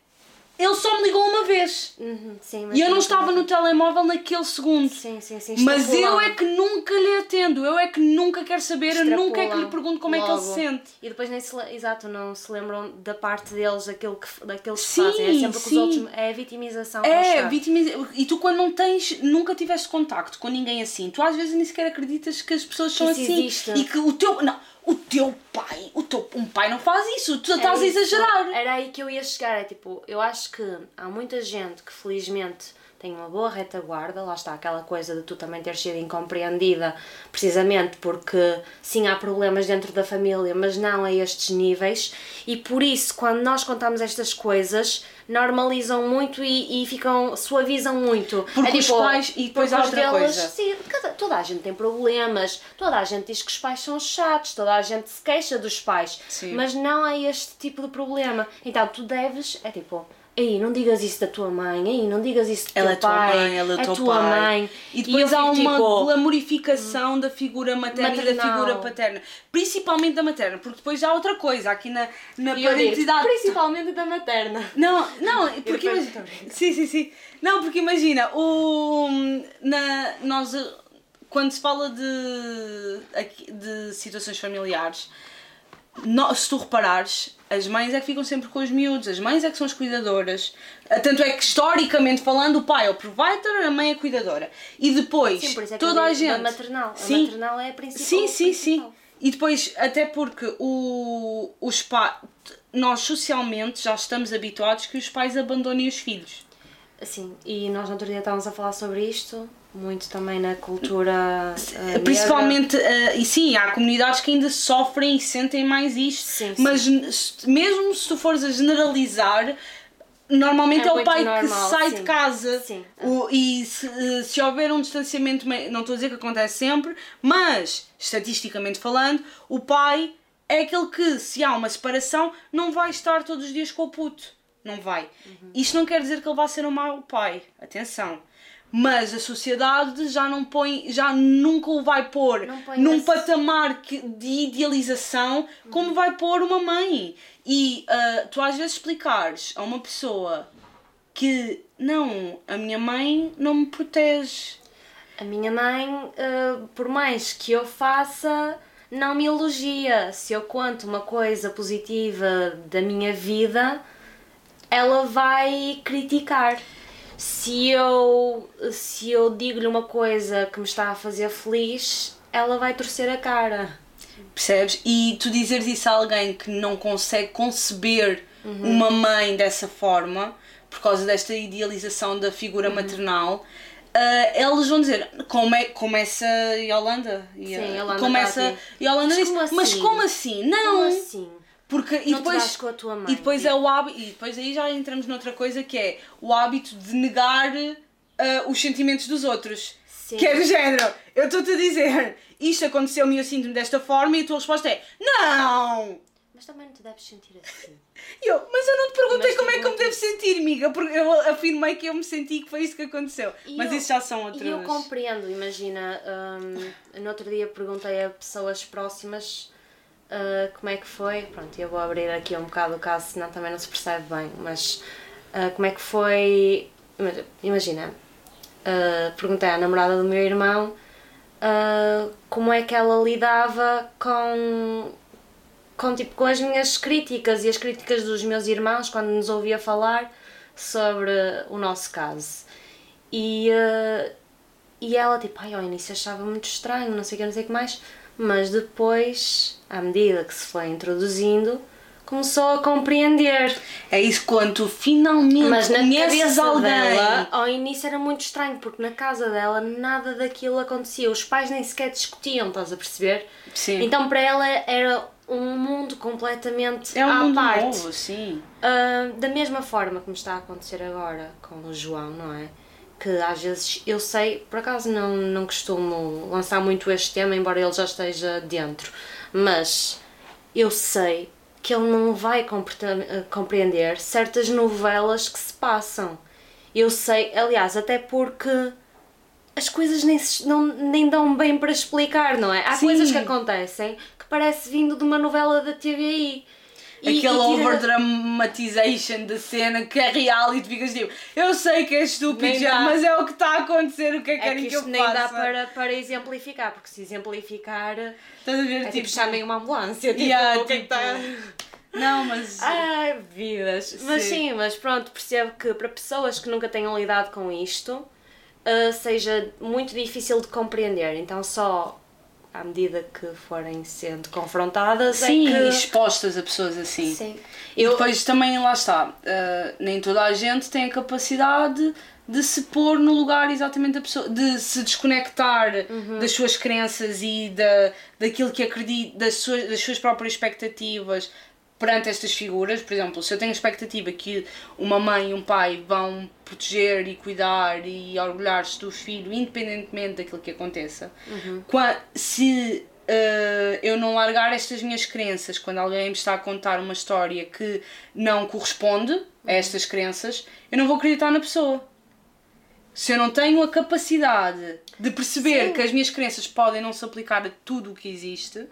Ele só me ligou uma vez. Uhum, sim, E eu não sim, estava no telemóvel naquele segundo. Sim, sim, sim. Mas eu é que nunca lhe atendo, eu é que nunca quero saber, eu nunca é que lhe pergunto como é que ele logo. se sente. E depois nem se, exato, não se lembram da parte deles, daquilo que, daquilo que Sim, fazem. É sempre que os sim. outros. É a vitimização. É, constante. vitimiza... E tu quando não tens, nunca tiveste contacto com ninguém assim, tu às vezes nem sequer acreditas que as pessoas são isso assim. existe. E que o teu. Não, o teu pai, o teu um pai não faz isso, tu estás a exagerar. Era aí que eu ia chegar. É tipo, eu acho que há muita gente que felizmente tem uma boa retaguarda. Lá está aquela coisa de tu também ter sido incompreendida, precisamente porque sim, há problemas dentro da família, mas não a estes níveis. E por isso, quando nós contamos estas coisas, normalizam muito e, e ficam, suavizam muito. Porque é os tipo, pais- e depois há os outra deles- coisa. Sim, cada- toda a gente tem problemas, toda a gente diz que os pais são chatos, toda a gente se queixa dos pais, Sim. mas não é este tipo de problema. Então tu deves, é tipo, aí não digas isso da tua mãe, aí não digas isso do Ela teu é tua pai, mãe, ela é é tua pai. mãe. E depois eu há uma tipo, glamorificação da figura materna e da Maternal. figura paterna. Principalmente da materna, porque depois há outra coisa aqui na, na e digo, parentidade. principalmente da materna. Não, não, porque imagina, sim, sim, sim. Não, porque imagina, o na nós quando se fala de de situações familiares, no- se tu reparares, as mães é que ficam sempre com os miúdos, as mães é que são as cuidadoras. Ah, Tanto é que historicamente falando, o pai é o provider, a mãe é a cuidadora. E depois Sim, é toda a gente da maternal. Sim. A maternal é a principal. Sim, sim, sim. principal. E depois, até porque o, os pais, nós socialmente já estamos habituados que os pais abandonem os filhos. Sim, e nós no outro dia estávamos a falar sobre isto, muito também na cultura. negra. Principalmente, eh, e sim, há comunidades que ainda sofrem e sentem mais isto, Sim, sim. mas se- mesmo se tu fores a generalizar, normalmente É é, o pai normal, que sai sim. de casa Sim. O- e se, se houver um distanciamento, me- não estou a dizer que acontece sempre, mas estatisticamente falando, o pai é aquele que, se há uma separação, não vai estar todos os dias com o puto. Não vai. Uhum. Isto não quer dizer que ele vai ser um mau pai. Atenção. Mas a sociedade já não põe, já nunca o vai pôr num esse- patamar que- de idealização como vai pôr uma mãe. E ah, tu às vezes explicares a uma pessoa que não, a minha mãe não me protege. A minha mãe, eh, por mais que eu faça, não me elogia. Se eu conto uma coisa positiva da minha vida, ela vai criticar. Se eu, se eu digo-lhe uma coisa que me está a fazer feliz, ela vai torcer a cara. Percebes? E tu dizeres isso a alguém que não consegue conceber Uhum. uma mãe dessa forma, por causa desta idealização da figura Uhum. maternal, ah, eles vão dizer como é como essa Yolanda, Sim, Yolanda como essa. Yolanda Mas disse, como mas assim? como assim? Não, Como assim? Porque e Não te depois com a tua mãe. e depois é o hábito e depois aí já entramos noutra coisa que é o hábito de negar ah, os sentimentos dos outros. Sim. Que é do género, eu estou-te a dizer, isto aconteceu-me e eu sinto-me desta forma e a tua resposta é não! Mas também não te deves sentir assim. E eu, mas eu não te perguntei Mas como é que tipo, eu me devo sentir, amiga, porque eu afirmei que eu me senti que foi isso que aconteceu. E mas eu- isso já são outras. E eu compreendo, imagina, hum, no outro dia perguntei a pessoas próximas uh, como é que foi. Pronto, eu vou abrir aqui um bocado o caso, senão também não se percebe bem, mas uh, como é que foi Ima- Imagina, ah, perguntei à namorada do meu irmão como é que ela lidava com, com, tipo, com as minhas críticas e as críticas dos meus irmãos quando nos ouvia falar sobre o nosso caso. E, e ela, tipo, ai, ao início achava muito estranho, não sei o que, não sei o que mais, mas depois, à medida que se foi introduzindo, começou a compreender. É isso quando finalmente Mas na conheces alguém. dela, ao início era muito estranho, porque na casa dela nada daquilo acontecia. Os pais nem sequer discutiam, estás a perceber? Sim. Então para ela era um mundo completamente é um à mundo parte. novo, sim. Ah, da mesma forma como está a acontecer agora com o João, não é? Que às vezes eu sei, por acaso não, não costumo lançar muito este tema, embora ele já esteja dentro, mas eu sei que ele não vai compreender certas novelas que se passam. Eu sei, aliás, até porque as coisas nem, se- não, nem dão bem para explicar, não é? Há Sim. coisas que acontecem que parece vindo de uma novela da TVI. E- Aquele overdramatization da cena que é real e tu ficas tipo, eu sei que é estúpido, já, mas é o que está a acontecer, o que é que É querem que que, eu isto nem faça? dá para, para exemplificar, porque se exemplificar é Estás a ver, tipo, tipo, chamem uma ambulância. Tipo, Yeah, o que é que tipo, tá- Não, mas... Ai, *laughs* vidas. Mas Sim. sim, mas pronto, percebo que para pessoas que nunca tenham lidado com isto, ah, seja muito difícil de compreender. Então só à medida que forem sendo confrontadas Sim, é que... expostas a pessoas assim. Sim. E Eu, depois também, lá está, uh, nem toda a gente tem a capacidade de se pôr no lugar exatamente da pessoa, de se desconectar Uhum. das suas crenças e da, daquilo que acredita, das suas, das suas próprias expectativas perante estas figuras. Por exemplo, se eu tenho a expectativa que uma mãe e um pai vão proteger e cuidar e orgulhar-se do filho, independentemente daquilo que aconteça, qua- se uh, eu não largar estas minhas crenças quando alguém me está a contar uma história que não corresponde a estas crenças, eu não vou acreditar na pessoa. Se eu não tenho a capacidade de perceber Sim. que as minhas crenças podem não se aplicar a tudo o que existe,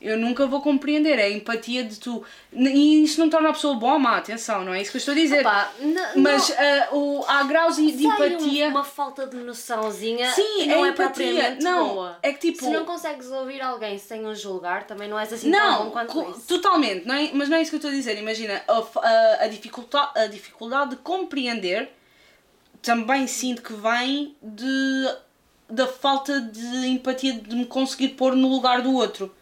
eu nunca vou compreender. É a empatia de tu. E isso não torna a pessoa boa ou má, atenção, não é isso que eu estou a dizer. N- Mas não- ah, o, há graus de um- empatia. uma falta de noçãozinha Sim, e não é é, empatia. propriamente Não, boa. é que tipo- Se não consegues ouvir alguém sem o julgar, também não és assim tão Não, bom quanto isso. totalmente, não é? mas não é isso que eu estou a dizer. Imagina, a, a, a, dificulta, a dificuldade de compreender também sinto que vem de, da falta de empatia de me conseguir pôr no lugar do outro.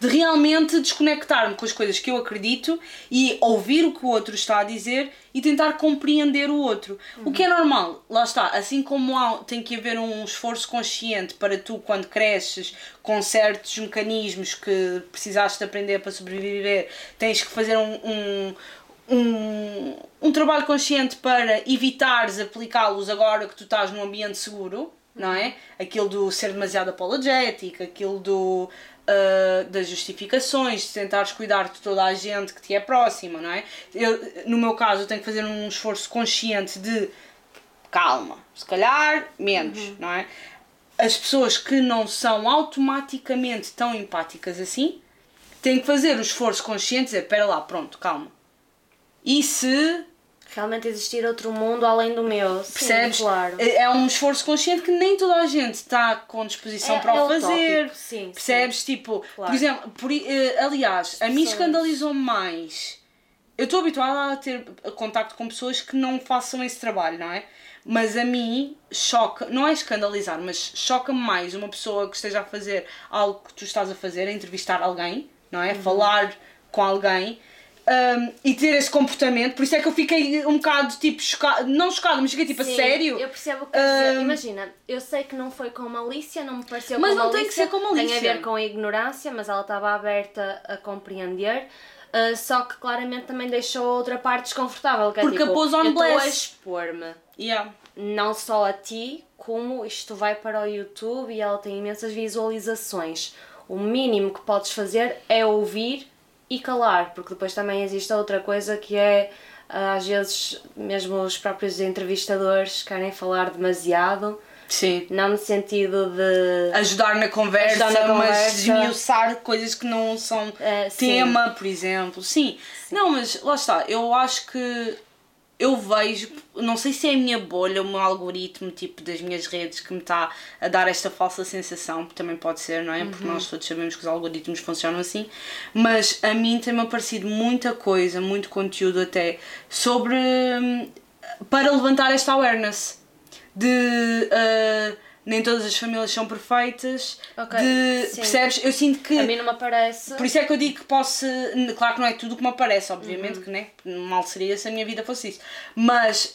De realmente desconectar-me com as coisas que eu acredito e ouvir o que o outro está a dizer e tentar compreender o outro. O que é normal, lá está, assim como há, tem que haver um esforço consciente para tu, quando cresces, com certos mecanismos que precisaste de aprender para sobreviver, tens que fazer um, um, um, um trabalho consciente para evitares aplicá-los agora que tu estás num ambiente seguro, não é? Aquilo do ser demasiado apologético, aquilo do. Ah, das justificações, de tentares cuidar de toda a gente que te é próxima, não é? Eu, no meu caso, eu tenho que fazer um esforço consciente de calma, se calhar menos, não é? As pessoas que não são automaticamente tão empáticas assim têm que fazer o esforço consciente de dizer: espera lá, pronto, calma. E se Realmente existir outro mundo além do meu. Sim, percebes? claro. É é um esforço consciente que nem toda a gente está com disposição É- para é o fazer. utópico, sim, percebes? Tipo, Claro. por exemplo, por, eh, aliás, a mim escandalizou-me mais. Eu estou habituada a ter contacto com pessoas que não façam esse trabalho, não é? Mas a mim choca, não é escandalizar, mas choca-me mais uma pessoa que esteja a fazer algo que tu estás a fazer, a entrevistar alguém, não Uhum. é? Falar com alguém um, e ter esse comportamento. Por isso é que eu fiquei um bocado tipo chocada, não chocada, mas fiquei tipo Sim, a sério. Eu percebo o que. Hum. Imagina, eu sei que não foi com malícia, não me pareceu Mas com não malícia. tem que ser com malícia. Tem a ver com a ignorância, mas ela estava aberta a compreender. Uh, só que claramente também deixou a outra parte desconfortável. Que é Porque tipo, pôs on eu a expor-me. Yeah. Não só a ti, como isto vai para o YouTube e ela tem imensas visualizações. O mínimo que podes fazer é ouvir e calar, porque depois também existe outra coisa que é ah, às vezes mesmo os próprios entrevistadores querem falar demasiado, Sim. não no sentido de Ajudar na conversa, Ajudar na mas conversa. desmiuçar coisas que não são sim. tema, por exemplo. Sim. Não, mas lá está, eu acho que eu vejo, não sei se é a minha bolha, o meu algoritmo tipo das minhas redes que me está a dar esta falsa sensação, também pode ser, não é? Porque nós todos sabemos que os algoritmos funcionam assim, mas a mim tem-me aparecido muita coisa, muito conteúdo até, sobre. hum, para levantar esta awareness de. ah, nem todas as famílias são perfeitas, Ok, de, sim. percebes? Eu sinto que A mim não me aparece. por isso é que eu digo que posso. Claro que não é tudo o que me aparece, Uhum. obviamente, que né, mal seria se a minha vida fosse isso. Mas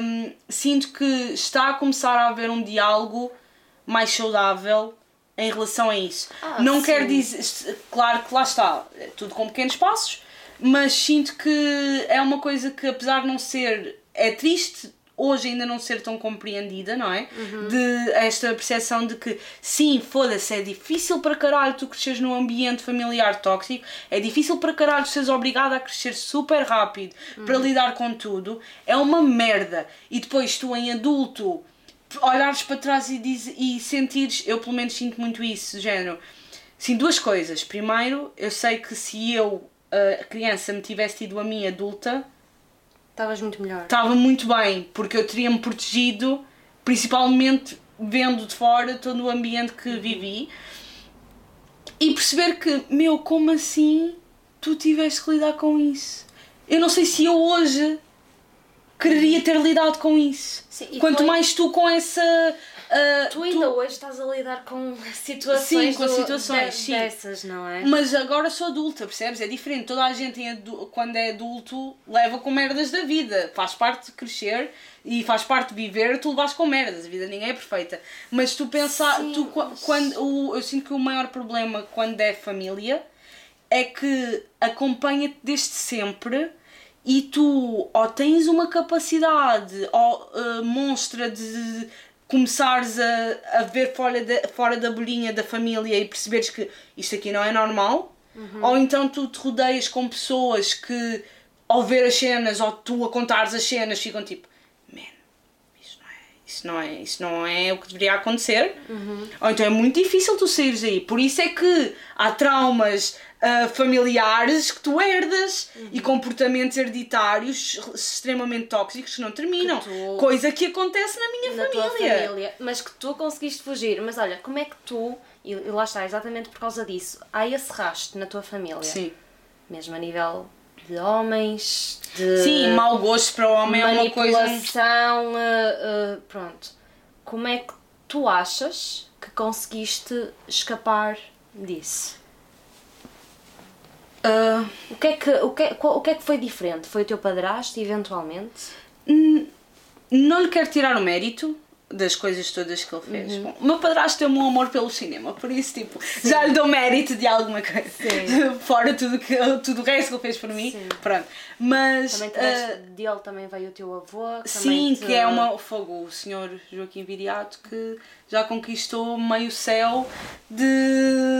hum, sinto que está a começar a haver um diálogo mais saudável em relação a isso. Ah, não sim. quer dizer. Claro que lá está, é tudo com pequenos passos, mas sinto que é uma coisa que, apesar de não ser. É triste hoje ainda não ser tão compreendida, não é? Uhum. De esta percepção de que, sim, foda-se, é difícil para caralho tu cresceres num ambiente familiar tóxico, é difícil para caralho seres obrigado a crescer super rápido para Uhum. lidar com tudo, é uma merda. E depois tu, em adulto, olhares para trás e, diz, e sentires, eu pelo menos sinto muito isso, género. Sim, duas coisas. Primeiro, eu sei que se eu, a criança, me tivesse tido a mim adulta, Estavas muito melhor. estava muito bem, porque eu teria-me protegido, principalmente vendo de fora todo o ambiente que vivi, e perceber que, meu, como assim tu tiveste que lidar com isso? Eu não sei se eu hoje quereria ter lidado com isso. Sim, Quanto foi- mais tu com essa. Ah, Tu ainda hoje estás a lidar com *laughs* situações, Sim, com do- situações, de- sim. dessas, não é? Mas agora sou adulta, percebes? É diferente. Toda a gente, quando é adulto, leva com merdas da vida. Faz parte de crescer e faz parte de viver, tu levas com merdas. A vida ninguém é perfeita. Mas tu pensar, tu, quando, o, eu sinto que o maior problema quando é família é que acompanha-te desde sempre e tu ou tens uma capacidade ou uh, monstra de começares a, a ver fora da, fora da bolinha da família e perceberes que isto aqui não é normal, ou então tu te rodeias com pessoas que ao ver as cenas ou tu a contares as cenas ficam tipo, man, isso não é, isso não é, isso não é o que deveria acontecer. Ou então é muito difícil tu saíres aí. Por isso é que há traumas ah, familiares que tu herdas e comportamentos hereditários extremamente tóxicos que não terminam. Que tu- Coisa que acontece na minha na família. família, mas que tu conseguiste fugir. Mas olha, como é que tu, e lá está, exatamente por causa disso, há esse rastro na tua família, Sim. mesmo a nível de homens, de Sim, mau gosto para o homem é uma coisa. manipulação, eh, eh, pronto. Como é que tu achas que conseguiste escapar disso? Ah, O que, é que, o, que, é- qual- o que é que foi diferente? Foi o teu padrasto, eventualmente? não lhe quero tirar o mérito das coisas todas que ele fez. Uhum. Bom, o meu padrasto tem um amor pelo cinema, por isso, tipo, já lhe dou mérito de alguma coisa. Sim. *laughs* Fora tudo, que, tudo o resto que ele fez por mim. Sim. Pronto. Mas. Também deste- dele também veio o teu avô. Sim, te- que é uma fogo, o senhor Joaquim Viriato que já conquistou meio céu de.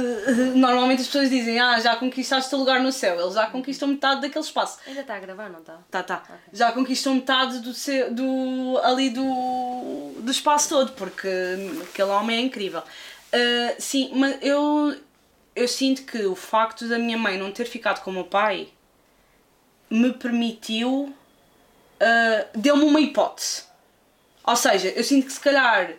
*laughs* Normalmente as pessoas dizem, ah, já conquistaste o lugar no céu. Ele já conquistou metade daquele espaço. Ainda está a gravar, não está? Tá, tá. Já conquistou metade do, seu, do ali do, do espaço todo, porque aquele homem é incrível. Ah, sim, mas eu, eu sinto que o facto da minha mãe não ter ficado com o meu pai me permitiu. ah, deu-me uma hipótese. Ou seja, eu sinto que se calhar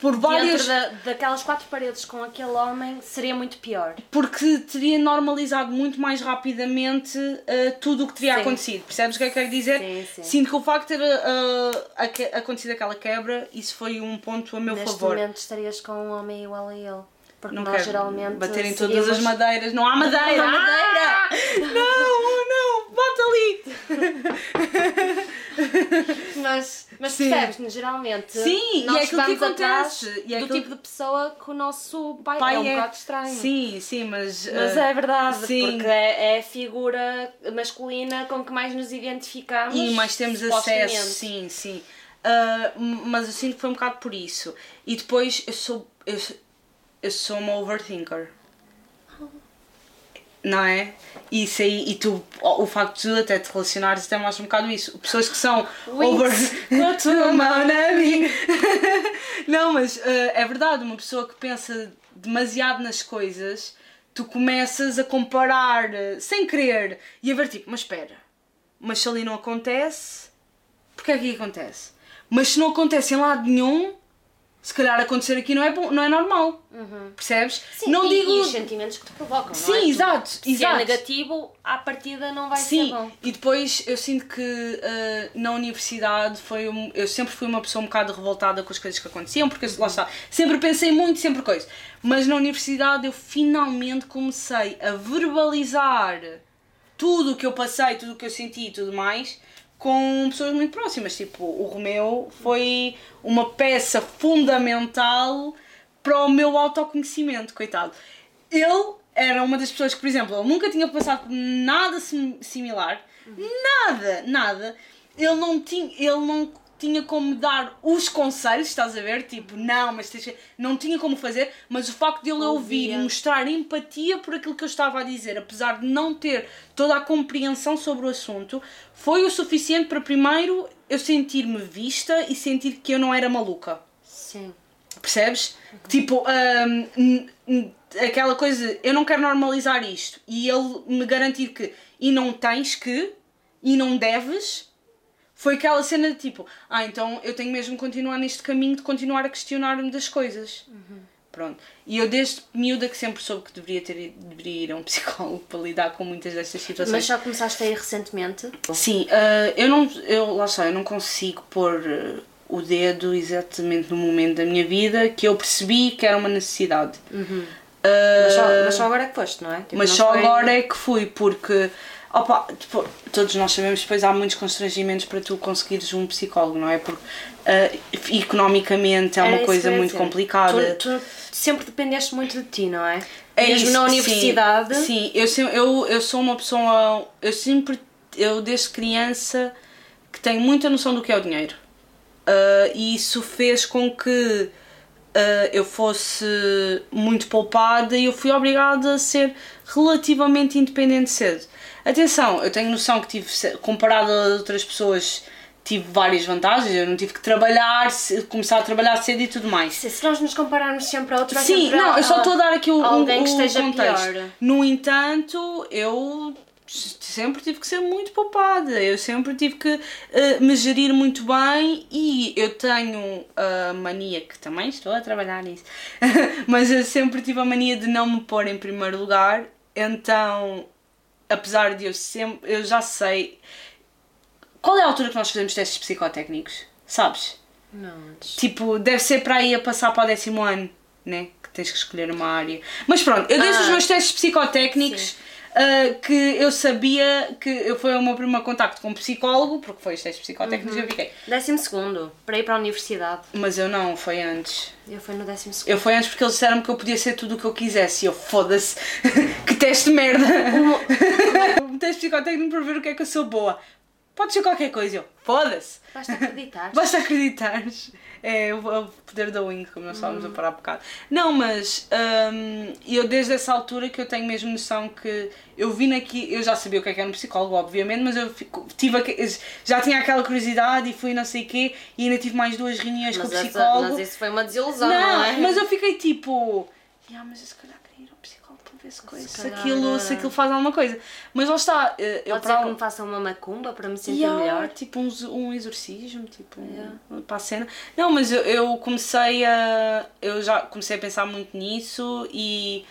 por várias. Dentro da, daquelas quatro paredes com aquele homem seria muito pior. porque teria normalizado muito mais rapidamente uh, tudo o que teria Sim. acontecido. Percebes o que é que quero dizer? Sim, sim. Sinto que o facto de ter uh, acontecido aquela quebra, isso foi um ponto a meu Neste favor. momento estarias com um homem igual a ele. Porque Não nós geralmente. bater em todas as madeiras. Não há madeira! Não há madeira! Ah! Não, não, bota ali! *laughs* Mas, mas Sim. percebes, geralmente. Sim, e nós é aquilo que acontece, e é do aquilo- tipo de pessoa que o nosso pai, Pai é um bocado estranho. Sim, sim, mas. Mas uh, é verdade, sim. porque é, é a figura masculina com que mais nos identificamos. E mais temos acesso, sim, sim. M- mas eu sinto que foi um bocado por isso. E depois eu sou. Eu, sou- eu sou uma overthinker. Não é? Isso aí, e tu, o facto de tu até te relacionares até mostra um bocado isso. Pessoas que são over. Com a tua mão na minha. Não, mas ah, é verdade, uma pessoa que pensa demasiado nas coisas, tu começas a comparar ah, sem querer e a ver tipo, mas espera, mas se ali não acontece, porque é que acontece? Mas se não acontece em lado nenhum, se calhar acontecer aqui não é, bom, não é normal. Percebes? Sim, não e, digo. e os sentimentos que te provocam, Sim, não é? Tu- exato, Se exato. é negativo, à partida não vai Sim, ser bom. e depois eu sinto que uh, na universidade foi um- eu sempre fui uma pessoa um bocado revoltada com as coisas que aconteciam, porque lá está, sempre pensei muito, sempre coisa. Mas na universidade eu finalmente comecei a verbalizar tudo o que eu passei, tudo o que eu senti e tudo mais com pessoas muito próximas. Tipo, o Romeu foi uma peça fundamental para o meu autoconhecimento, coitado. Ele era uma das pessoas que, por exemplo, ele nunca tinha passado por nada sim- similar, nada, nada. Ele não tinha, ele não tinha como dar os conselhos, estás a ver? Tipo, não, mas tens que- não tinha como fazer, mas o facto de ele ouvir e mostrar empatia por aquilo que eu estava a dizer, apesar de não ter toda a compreensão sobre o assunto, foi o suficiente para primeiro eu sentir-me vista e sentir que eu não era maluca. Sim. Percebes? Tipo, hum, hum, hum, aquela coisa, eu não quero normalizar isto. E ele me garantir que, e não tens que, e não deves, foi aquela cena de tipo, ah, então eu tenho mesmo que continuar neste caminho de continuar a questionar-me das coisas. Pronto. E eu desde miúda que sempre soube que deveria, ter, deveria ir a um *laughs* psicólogo para lidar com muitas destas situações. Mas só começaste a ir recentemente? Sim, ah, eu não, eu, lá está, eu não consigo pôr ah, o dedo exatamente no momento da minha vida que eu percebi que era uma necessidade. Ah, Mas só, mas só agora é que foste, não é? Tipo, mas não só agora é que fui, porque opa, tipo, todos nós sabemos depois há muitos constrangimentos para tu conseguires um psicólogo, não é? Porque ah, economicamente é uma coisa que eu muito complicada. Tu, tu sempre dependeste muito de ti, não é? É Mesmo isso, na sim. universidade. Sim, eu, sem- eu, eu sou uma pessoa. Eu sempre. Eu desde criança que tenho muita noção do que é o dinheiro. Ah, e isso fez com que ah, eu fosse muito poupada e eu fui obrigada a ser relativamente independente cedo. Atenção, eu tenho noção que tive, comparado a outras pessoas, tive várias vantagens. Eu não tive que trabalhar, começar a trabalhar cedo e tudo mais. Se, se nós nos compararmos sempre a outro, vai Sim, não, eu só estou a dar aqui o, alguém um, que esteja contexto. pior. No entanto, eu sempre tive que ser muito poupada, eu sempre tive que eh, me gerir muito bem e eu tenho a mania, que também estou a trabalhar nisso, *laughs* mas eu sempre tive a mania de não me pôr em primeiro lugar, então, apesar de eu sempre, eu já sei. Qual é a altura que nós fazemos testes psicotécnicos? Sabes? Não, antes. Tipo, deve ser para aí a passar para o décimo ano, né? Que tens que escolher uma área. Mas pronto, eu desde Ah, os meus testes psicotécnicos ah, que eu sabia que eu foi o meu primeiro contacto com um psicólogo, porque foi os testes psicotécnicos Uhum. eu fiquei. Décimo segundo, para ir para a universidade. Mas eu não, foi antes. Eu fui no décimo segundo. Eu foi antes porque eles disseram que eu podia ser tudo o que eu quisesse e eu foda-se. *laughs* que teste de merda! um *laughs* teste psicotécnico para ver o que é que eu sou boa. Pode ser qualquer coisa, eu foda-se! Basta acreditar. *laughs* Basta acreditares. É o poder da wing, como nós estávamos a parar há bocado. Não, mas hum, eu desde essa altura que eu tenho mesmo noção que eu vim aqui, eu já sabia o que é que era um psicólogo, obviamente, mas eu fico- tive já tinha aquela curiosidade e fui não sei o quê e ainda tive mais duas reuniões Mas, com o essa- psicólogo. mas isso foi uma desilusão, não, não, é? mas eu fiquei tipo, "Ya, mas se calhar se, coisa, se, aquilo, se aquilo faz alguma coisa. Mas lá está, eh, eu Pode para ser que me façam uma macumba para me sentir Yeah, melhor. Tipo um, um exorcismo, tipo um- para a cena. Não, mas eu, eu comecei a. Eu já comecei a pensar muito nisso e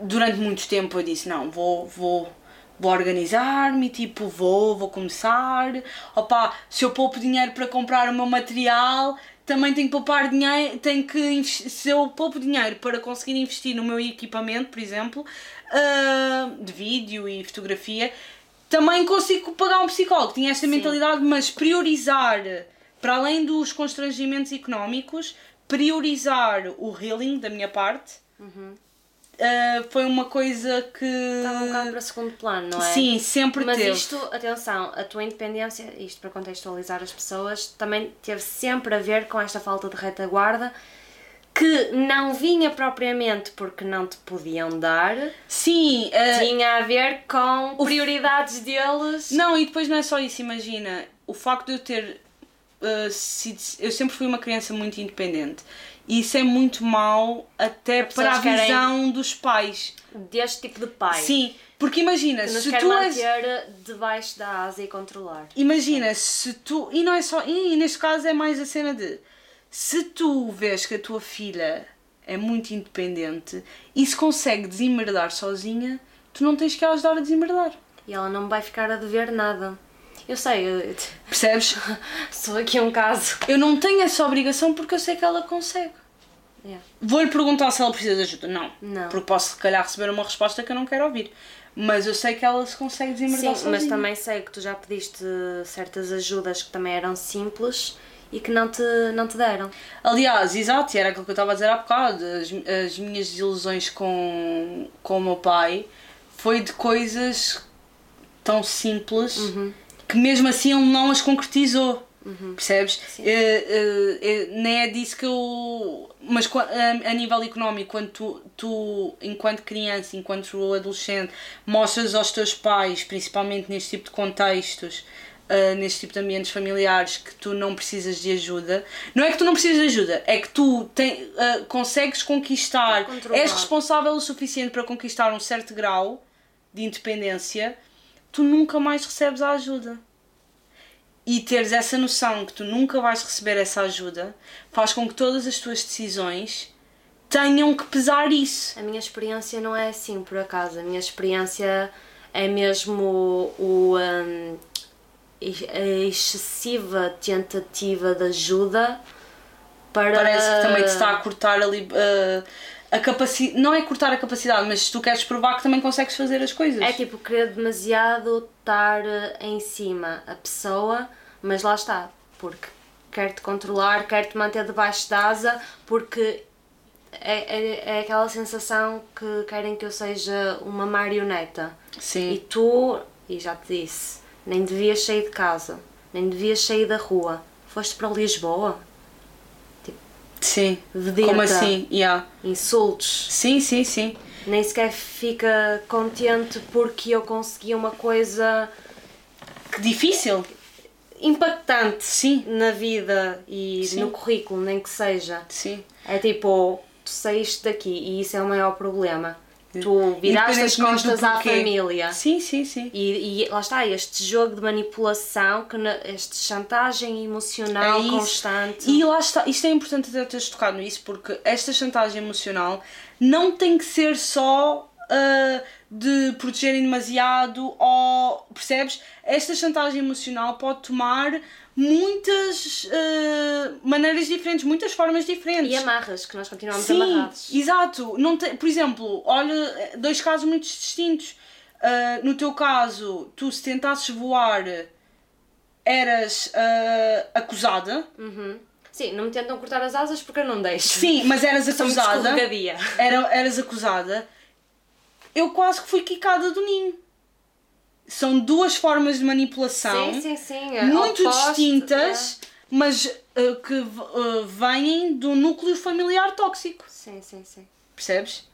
durante muito tempo eu disse, não, vou, vou, vou organizar-me, tipo, vou, vou começar. Opa, se eu poupo dinheiro para comprar o meu material, também tenho que poupar dinheiro, tenho que se eu poupo dinheiro para conseguir investir no meu equipamento, por exemplo, ah, de vídeo e fotografia, também consigo pagar um psicólogo. Tinha esta mentalidade, mas priorizar, para além dos constrangimentos económicos, priorizar o healing da minha parte. Ah, foi uma coisa que. Estava um bocado para segundo plano, não é? Sim, sempre Mas teve. isto, atenção, a tua independência, isto para contextualizar as pessoas, também teve sempre a ver com esta falta de retaguarda que não vinha propriamente porque não te podiam dar, Sim, ah, tinha a ver com prioridades deles. Não, e depois não é só isso, imagina, o facto de eu ter uh, sido, eu sempre fui uma criança muito independente e isso é muito mau até para a visão dos pais. Deste tipo de pai. Sim, Porque imagina, se tu és. debaixo da asa e controlar. Imagina, se tu. E não é só. E neste caso é mais a cena de. Se tu vês que a tua filha é muito independente e se consegue desemerdar sozinha, tu não tens que a ajudar a desemerdar. E ela não vai ficar a dever nada. Eu sei, eu- Percebes? *laughs* sou aqui um caso. Eu não tenho essa obrigação porque eu sei que ela consegue. Yeah. Vou-lhe perguntar se ela precisa de ajuda. Não. Não. Porque posso, se calhar, receber uma resposta que eu não quero ouvir. Mas eu sei que ela se consegue desemerdar Sim, sozinha. mas também sei que tu já pediste certas ajudas que também eram simples e que não te, não te deram. Aliás, exato, era aquilo que eu estava a dizer há bocado. As, as minhas desilusões com, com o meu pai foi de coisas tão simples que mesmo assim ele não as concretizou. Percebes? Eh, eh, eh, nem é disso que eu. Mas a, a nível económico, quando tu, tu, enquanto criança, enquanto adolescente, mostras aos teus pais, principalmente neste tipo de contextos, uh, neste tipo de ambientes familiares que tu não precisas de ajuda. Não é que tu não precisas de ajuda, é que tu tem, uh, consegues conquistar, és responsável o suficiente para conquistar um certo grau de independência, tu nunca mais recebes a ajuda. E teres essa noção que tu nunca vais receber essa ajuda faz com que todas as tuas decisões tenham que pesar isso. A minha experiência não é assim, por acaso. A minha experiência é mesmo o, ex- a excessiva tentativa de ajuda para. Parece que também te está a cortar ali uh, a capacidade. Não é cortar a capacidade, mas tu queres provar que também consegues fazer as coisas. É tipo querer demasiado estar eh, em cima a pessoa, mas lá está, porque quer-te controlar, quer-te manter debaixo da asa, porque é, é, é aquela sensação que querem que eu seja uma marioneta. Sim. E tu, e já te disse, nem devias sair de casa, nem devias sair da rua. Foste para Lisboa, Sim. vedeta, Como assim? Yeah. insultos. Sim, sim, sim. Nem sequer fica contente porque eu consegui uma coisa Que difícil. impactante Sim. na vida e Sim. no currículo, nem que seja. Sim. É tipo, tu saíste daqui e isso é o maior problema. Tu viraste as costas à família. Sim, sim, sim. E, e lá está, este jogo de manipulação, que na- este chantagem emocional É constante. E lá está, isto é importante até teres tocado nisso, porque esta chantagem emocional não tem que ser só ah, de protegerem demasiado ou percebes? Esta chantagem emocional pode tomar muitas ah, maneiras diferentes, muitas formas diferentes. E amarras, que nós continuamos Sim, amarrados. exato. Não te, por exemplo, olha, dois casos muito distintos. Ah, no teu caso, tu se tentasses voar, eras ah, acusada. Uhum. Sim, não me tentam cortar as asas porque eu não deixo. Sim, mas eras *laughs* acusada. Era, eras acusada. Eu quase que fui quicada do ninho. São duas formas de manipulação Sim, sim, sim. muito Oposto, distintas, mas ah, que ah, vêm do núcleo familiar tóxico. é. Sim, sim, sim. Percebes?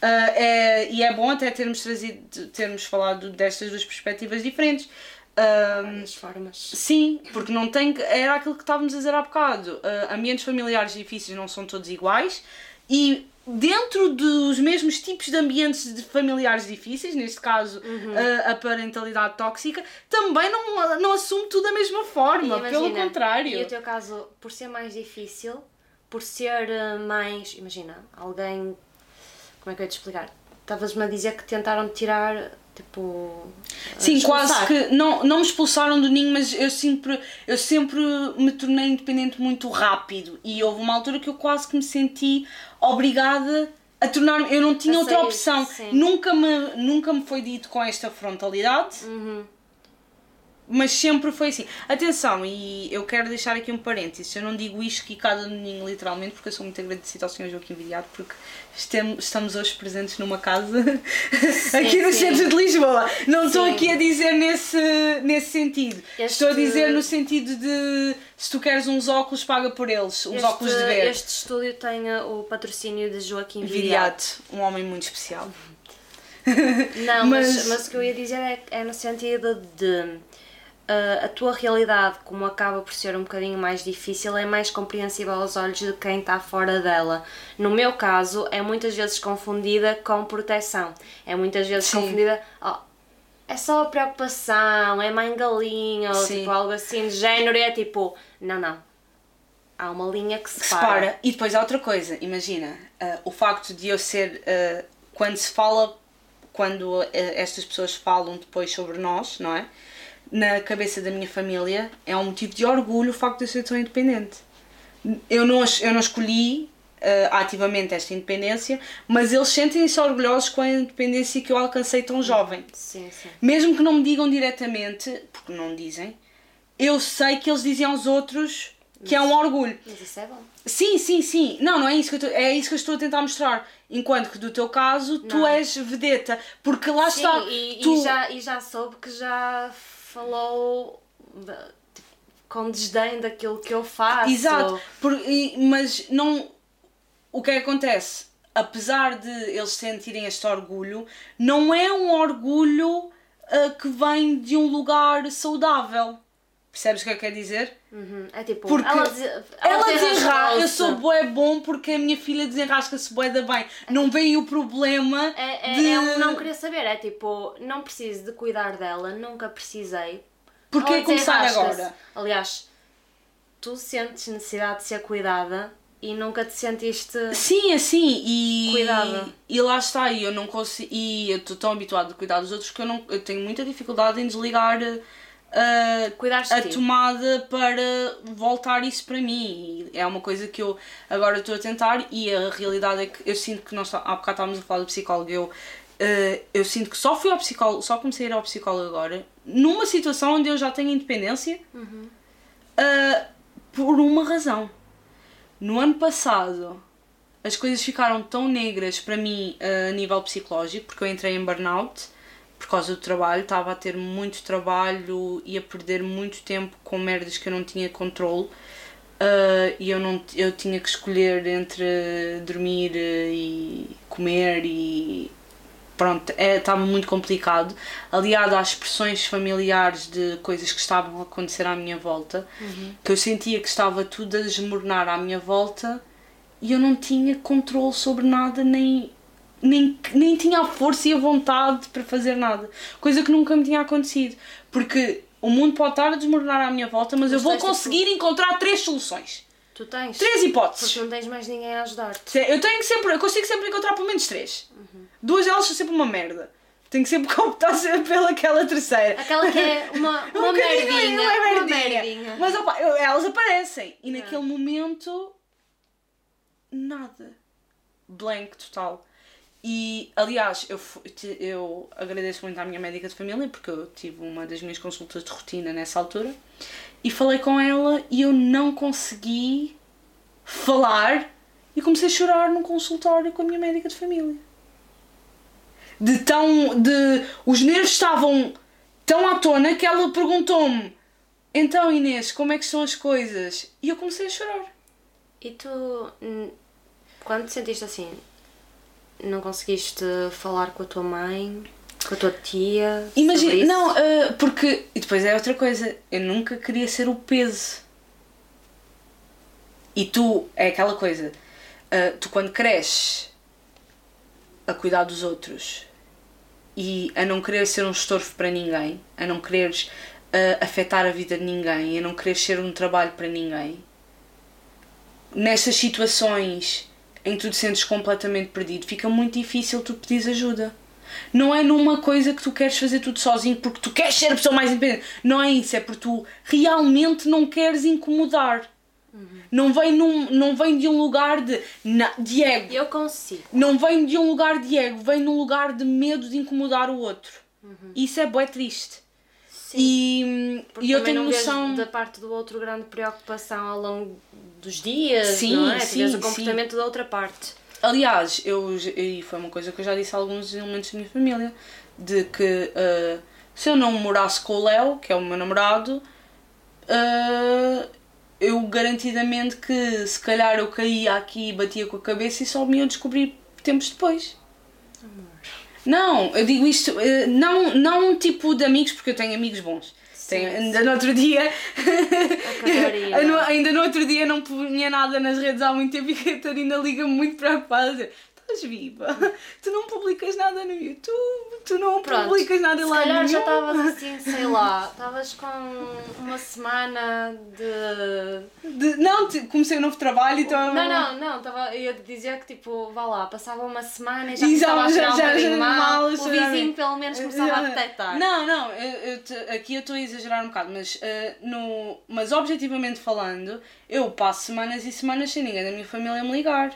Ah, é, e é bom até termos trazido, termos falado destas duas perspectivas diferentes. Várias formas. sim, porque não tem que- era aquilo que estávamos a dizer há bocado. Ambientes familiares difíceis não são todos iguais e dentro dos mesmos tipos de ambientes de familiares difíceis, neste caso Uhum. ah, a parentalidade tóxica, também não, não assume tudo da mesma forma, E pelo imagina, contrário. E o teu caso, por ser mais difícil, por ser eh, mais. Imagina, alguém. Como é que eu ia te explicar? Estavas-me a dizer que tentaram tirar, tipo. Sim, expulsar. quase que não, não me expulsaram do ninho, mas eu sempre, eu sempre me tornei independente muito rápido e houve uma altura que eu quase que me senti obrigada a tornar-me. Eu não tinha outra opção. sim. Nunca me, nunca me foi dito com esta frontalidade, Uhum. Mas sempre foi assim. Atenção, e eu quero deixar aqui um parênteses. Eu não digo isto quicada no ninho literalmente, porque eu sou muito agradecida ao Sr. Joaquim Viriato, porque estamos hoje presentes numa casa *laughs* aqui no sim. centro de Lisboa. Não estou Sim. aqui a dizer nesse, nesse sentido. Este- Estou a dizer no sentido de se tu queres uns óculos, paga por eles. Uns Este, óculos de ver. este estúdio tem o patrocínio de Joaquim. Viriato, um homem muito especial. Não, *laughs* mas... Mas- Mas, o que eu ia dizer é, é no sentido de. Uh, a tua realidade, como acaba por ser um bocadinho mais difícil, é mais compreensível aos olhos de quem está fora dela. No meu caso, é muitas vezes confundida com proteção. É muitas vezes Sim. confundida. oh, é só preocupação, é mãe galinha, ou tipo algo assim de género, e é tipo, não, não. Há uma linha que que separa. separa. E depois há outra coisa, imagina, ah, o facto de eu ser. ah, quando se fala, quando ah, estas pessoas falam depois sobre nós, não é? Na cabeça da minha família, é um motivo de orgulho o facto de eu ser tão independente. Eu não, eu não escolhi ah, ativamente esta independência, mas eles sentem-se orgulhosos com a independência que eu alcancei tão jovem. Sim, sim. Mesmo que não me digam diretamente, porque não dizem, eu sei que eles dizem aos outros que é um orgulho. Mas isso é bom. Sim, sim, sim. Não, não é isso que eu, tô- é isso que estou a tentar mostrar. Enquanto que do teu caso, tu Não. és vedeta. Porque lá Sim, está. e, e tu... já, e já soube que já falou da- tipo, com desdém daquilo que eu faço. Exato. Por- e- mas não. O que é que acontece? Apesar de eles sentirem este orgulho, não é um orgulho ah, que vem de um lugar saudável. Percebes o que eu quero dizer? Uhum, É tipo, Porque ela, ela, Ela desenrasca, eu sou bué bom porque a minha filha desenrasca-se bué da bem. Não vem o problema É, é, de... é não querer saber, é tipo, não preciso de cuidar dela, nunca precisei. Porquê Ela começar agora? Aliás, tu sentes necessidade de ser cuidada e nunca te sentiste. Sim, assim, e... Cuidado. E lá está, e eu não consigo... E eu estou tão habituada a cuidar dos outros que eu, não, eu tenho muita dificuldade em desligar a ti. tomada para voltar isso para mim. É uma coisa que eu agora estou a tentar e a realidade é que eu sinto que nós há bocado estávamos a falar do psicólogo, eu, uh, eu sinto que só fui ao psicólogo, só comecei a ir ao psicólogo agora, numa situação onde eu já tenho independência, uh, por uma razão. No ano passado as coisas ficaram tão negras para mim uh, a nível psicológico, porque eu entrei em burnout por causa do trabalho, estava a ter muito trabalho e a perder muito tempo com merdas que eu não tinha controle. Uh, e eu, não, eu tinha que escolher entre dormir uh, e comer e pronto, é, estava muito complicado. Aliado às pressões familiares de coisas que estavam a acontecer à minha volta, que eu sentia que estava tudo a desmoronar à minha volta e eu não tinha controle sobre nada, nem, nem, nem tinha a força e a vontade para fazer nada. Coisa que nunca me tinha acontecido. Porque o mundo pode estar a desmoronar à minha volta, mas, eu vou tipo- conseguir encontrar três soluções. Tu tens. Três hipóteses. Porque não tens mais ninguém a ajudar-te. Eu tenho sempre, eu consigo sempre encontrar pelo menos três. Duas delas são sempre uma merda. Tenho que sempre *laughs* optar sempre pelaquela terceira. Aquela que é uma, *laughs* uma Um bocadinho, merdinha. uma merdinha. merdinha. Mas opa, eu- elas aparecem. E naquele momento. Nada. Blank total. E aliás, eu, eu agradeço muito à minha médica de família porque eu tive uma das minhas consultas de rotina nessa altura e falei com ela e eu não consegui falar e comecei a chorar num consultório com a minha médica de família. De tão. de. os nervos estavam tão à tona que ela perguntou-me: Então Inês, como é que são as coisas? E eu comecei a chorar. E tu, quando te sentiste assim, não conseguiste falar com a tua mãe, com a tua tia? Imagina, não, ah, porque. E depois é outra coisa, eu nunca queria ser o peso. E tu, é aquela coisa, ah, tu quando cresces a cuidar dos outros e a não querer ser um estorvo para ninguém, a não quereres ah, afetar a vida de ninguém, a não querer ser um trabalho para ninguém, nessas situações em que tu te sentes completamente perdido, fica muito difícil tu pedires ajuda. Não é numa coisa que tu queres fazer tudo sozinho porque tu queres ser a pessoa mais independente. Não é isso, é porque tu realmente não queres incomodar. Não, vem num, não vem de um lugar de, na- de ego. Eu consigo. Não vem de um lugar de ego, vem num lugar de medo de incomodar o outro. Isso é bué triste. Sim. E, Porque e eu tenho não noção. da parte do outro grande preocupação ao longo dos dias, Sim, não é? Sim, o sim. comportamento da outra parte. Aliás, eu, e foi uma coisa que eu já disse a alguns elementos da minha família, de que ah, se eu não morasse com o Léo, que é o meu namorado, ah, eu garantidamente que se calhar eu caía aqui e batia com a cabeça e só me ia descobrir tempos depois. Não, eu digo isto, eh, não, não tipo de amigos, porque eu tenho amigos bons. Tem- ainda no outro dia. *laughs* Ainda no outro dia não punha nada nas redes há muito tempo e a Catarina liga-me muito preocupada. Estás viva? *laughs* Tu não publicas nada no YouTube, tu não Pronto, publicas nada se lá calhar nenhum. já estavas assim, *laughs* sei lá, estavas com uma semana de. De- não, comecei um novo trabalho, então. Não, não, não, estava eu ia dizer que tipo, vá lá, passava uma semana e já E começava a cheirar um bocadinho mal, mal, o já- vizinho pelo menos começava a Já- detectar. Não, não, eu- eu te- aqui eu estou a exagerar um bocado, mas, eh, no, mas objetivamente falando, eu passo semanas e semanas sem ninguém da minha família me ligar.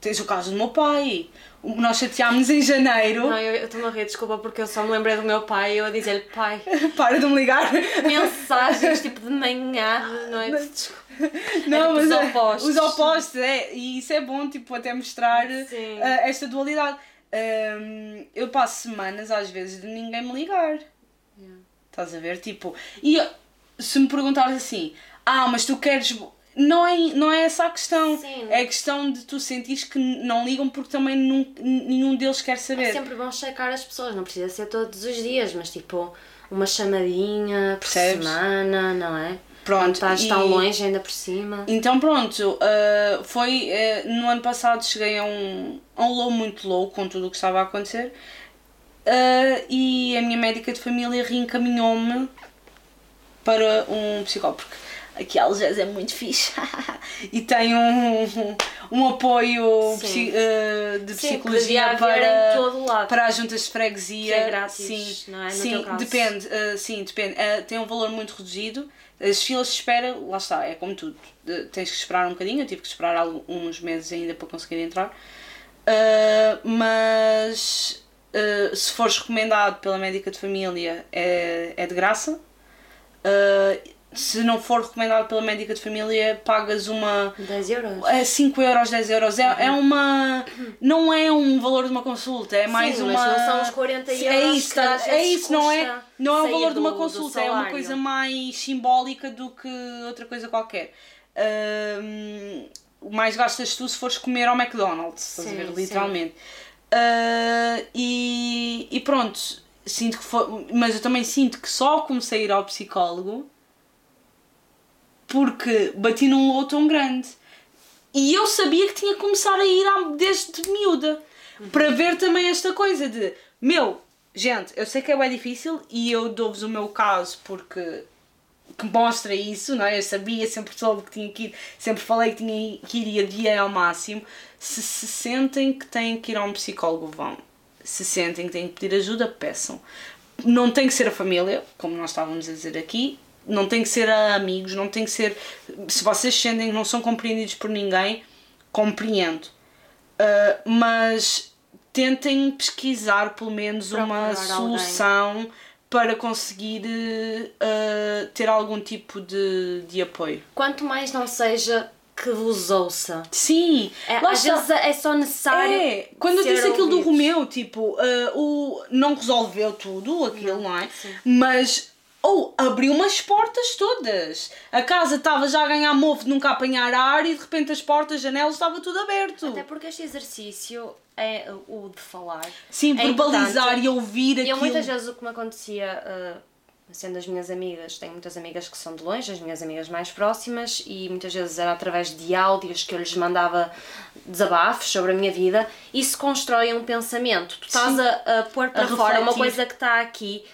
Tens o caso do meu pai. Nós chateámos em janeiro. Não, eu estou-me a rir, desculpa, porque eu só me lembrei do meu pai e eu a dizer-lhe, pai, *laughs* Para de me ligar. mensagens *laughs* tipo de manhã, de noite. Desculpa. Não, tipo mas os é- opostos. Os opostos, é. E isso é bom, tipo, até mostrar eh, esta dualidade. Ahm, eu passo semanas, às vezes, de ninguém me ligar. Estás a ver? Tipo, e se me perguntares assim, ah, mas tu queres. Não é, não é essa a questão. Sim. É a questão de tu sentires que não ligam porque também nun- nenhum deles quer saber. É sempre bom checar as pessoas, não precisa ser todos os dias, mas tipo, uma chamadinha por Percebes? semana, não é? Pronto, Quando estás tão e- longe ainda por cima. Então pronto, uh, foi uh, no ano passado cheguei a um, a um low muito low com tudo o que estava a acontecer uh, e a minha médica de família reencaminhou-me para um psicólogo porque aqui a Algés é muito fixe *laughs* e tem um, um, um apoio psi- uh, de Sim, psicologia para, para as juntas de freguesia. Que é grátis, sim, não é? No sim depende, uh, sim, depende. Uh, tem um valor muito reduzido. As filas de espera, lá está, é como tudo. Tens que esperar um bocadinho, eu tive que esperar alguns meses ainda para conseguir entrar. Mas se fores recomendado pela médica de família é, é de graça. Uh, se não for recomendado pela médica de família, pagas uma 10 euros. é 5 euros, 10 euros. É, é uma. Não é um valor de uma consulta, é mais Sim, uma. mas não são os 40 Sim, euros É isso, que tá- é isso não, é, não é o valor de uma do- do consulta, é uma coisa mais simbólica do que outra coisa qualquer. O mais gastas tu se fores comer ao McDonald's, estás a ver? Literalmente. Ah, e, e pronto, sinto que foi, mas eu também sinto que só comecei a ir ao psicólogo porque bati num low tão grande. E eu sabia que tinha que começar a ir desde miúda para ver também esta coisa de meu, gente, eu sei que é bem difícil e eu dou-vos o meu caso porque que mostra isso, não é? Eu sabia, sempre soube que tinha que ir, sempre falei que tinha que ir e adiei ao máximo. Se se sentem que têm que ir a um psicólogo, vão. Se sentem que têm que pedir ajuda, peçam. Não tem que ser a família, como nós estávamos a dizer aqui, não tem que ser a amigos, não tem que ser. Se vocês sentem que não são compreendidos por ninguém, compreendo. Uh, mas tentem pesquisar pelo menos uma Procurar alguém. solução para conseguir uh, ter algum tipo de, de apoio. Quanto mais não seja que vos ouça. Sim, É, às está. vezes é só necessário. É, quando eu disse aquilo do ouvidos. Romeu, tipo, ah, o, não resolveu tudo aquilo, não, é? sim. Mas, ou abriu umas portas todas. A casa estava já a ganhar mofo de nunca apanhar ar e de repente as portas, as janelas, estava tudo aberto. Até porque este exercício é o de falar. Sim, é verbalizar e ouvir aquilo. eu muitas vezes o que me acontecia, uh, sendo as minhas amigas, tenho muitas amigas que são de longe, as minhas amigas mais próximas, e muitas vezes era através de áudios que eu lhes mandava desabafos sobre a minha vida, isso constrói um pensamento. Tu estás Sim. a, a pôr para A fora uma refletir. coisa que está aqui.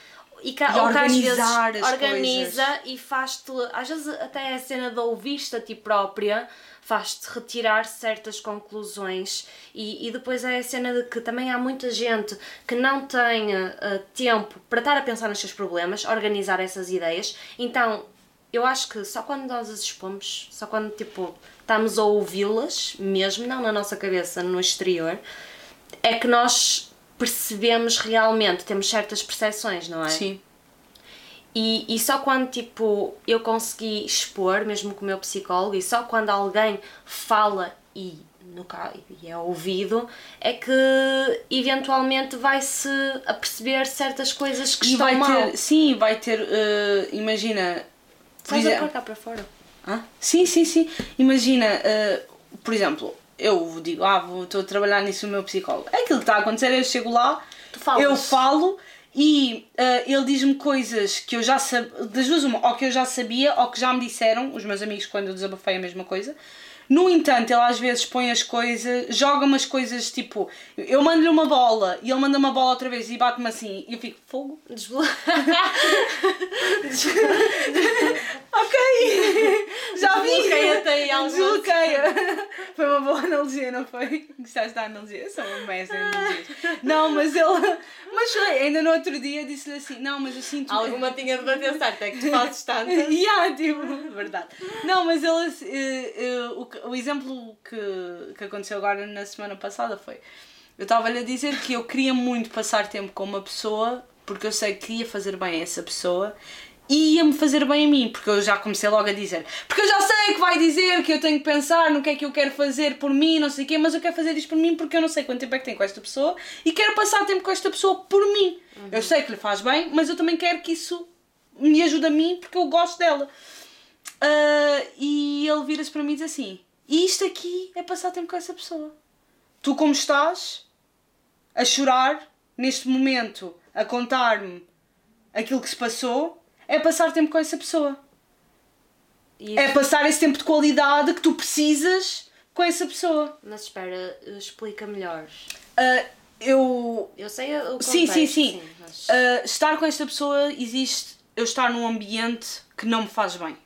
E, que, E organizar vezes organiza e faz-te, às vezes até a cena de ouvir-te a ti própria faz-te retirar certas conclusões. E, e depois é a cena de que também há muita gente que não tem uh, tempo para estar a pensar nos seus problemas, organizar essas ideias, então eu acho que só quando nós as expomos, só quando tipo estamos a ouvi-las mesmo, não na nossa cabeça, no exterior, é que nós percebemos realmente, temos certas percepções, não é? Sim. E, e só quando tipo eu consegui expor, mesmo com o meu psicólogo, e só quando alguém fala e, no e é ouvido, é que eventualmente vai-se a perceber certas coisas que E estão vai mal. ter, sim, vai ter, eh, imagina, Estás a cá para fora. Ah, sim, sim, sim. Imagina, eh, por exemplo, eu digo, ah, vou- estou a trabalhar nisso o meu psicólogo. Aquilo que está a acontecer, eu chego lá, eu falo e ah, ele diz-me coisas que eu já sabia, das duas uma, ou que eu já sabia ou que já me disseram, os meus amigos quando eu desabafei a mesma coisa. No entanto, ele às vezes põe as coisas, joga umas coisas tipo, eu mando-lhe uma bola e ele manda uma bola outra vez e bate-me assim e eu fico, fogo, Desblo... *laughs* ok, *laughs* já vi, Desbloqueia-te aí alguma desbloqueia. *laughs* Foi uma boa analogia, não foi? Gostaste da analogia? Sou uma mestre analogias. Não, mas ele, mas foi, ainda no outro dia disse-lhe assim, não, mas eu sinto... Alguma tinha de bater certo, é que tu fazes tantas. yeah, tipo, verdade. Não, mas ele, eh, eh, o, o exemplo que, que aconteceu agora na semana passada foi: eu estava-lhe a dizer que eu queria muito passar tempo com uma pessoa porque eu sei que ia fazer bem a essa pessoa e ia-me fazer bem a mim, porque eu já comecei logo a dizer: porque eu já sei que vai dizer que eu tenho que pensar no que é que eu quero fazer por mim, não sei o quê, mas eu quero fazer isto por mim porque eu não sei quanto tempo é que tenho com esta pessoa e quero passar tempo com esta pessoa por mim. Eu sei que lhe faz bem, mas eu também quero que isso me ajude a mim porque eu gosto dela. Ah, e ele vira-se para mim e diz assim: Isto aqui é passar tempo com essa pessoa. Tu, como estás a chorar neste momento, a contar-me aquilo que se passou, é passar tempo com essa pessoa. E É passar esse tempo de qualidade que tu precisas com essa pessoa. Mas espera, explica melhor. Ah, eu. Eu sei o contexto, Sim, sim, sim. mas- Ah, estar com esta pessoa existe eu estar num ambiente que não me faz bem.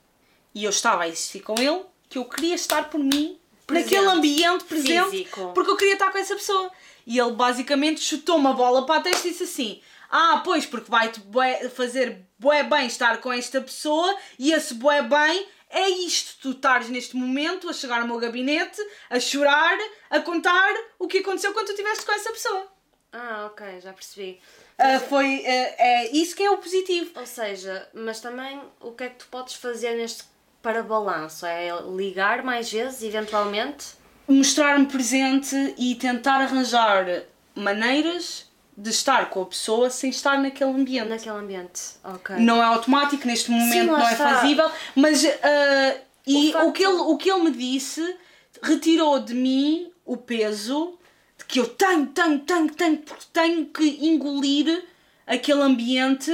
E eu estava a existir com ele, que eu queria estar por mim, Presente. naquele ambiente presente, Físico. porque eu queria estar com essa pessoa. E ele basicamente chutou uma bola para a testa e disse assim: Ah, pois, porque vai-te fazer bué bem estar com esta pessoa e esse bué bem é isto. Tu estares neste momento a chegar ao meu gabinete, a chorar, a contar o que aconteceu quando tu estiveste com essa pessoa. Ah, ok, já percebi. Ah, foi, ah, é isso que é o positivo. Ou seja, mas também o que é que tu podes fazer neste para balanço? É ligar mais vezes, eventualmente? Mostrar-me presente e tentar arranjar maneiras de estar com a pessoa sem estar naquele ambiente. Naquele ambiente. Ok. Não é automático, neste momento lá não é está. fazível, mas ah, e O facto- o, que ele, o que ele me disse retirou de mim o peso de que eu tenho, tenho, tenho, tenho, porque tenho que engolir aquele ambiente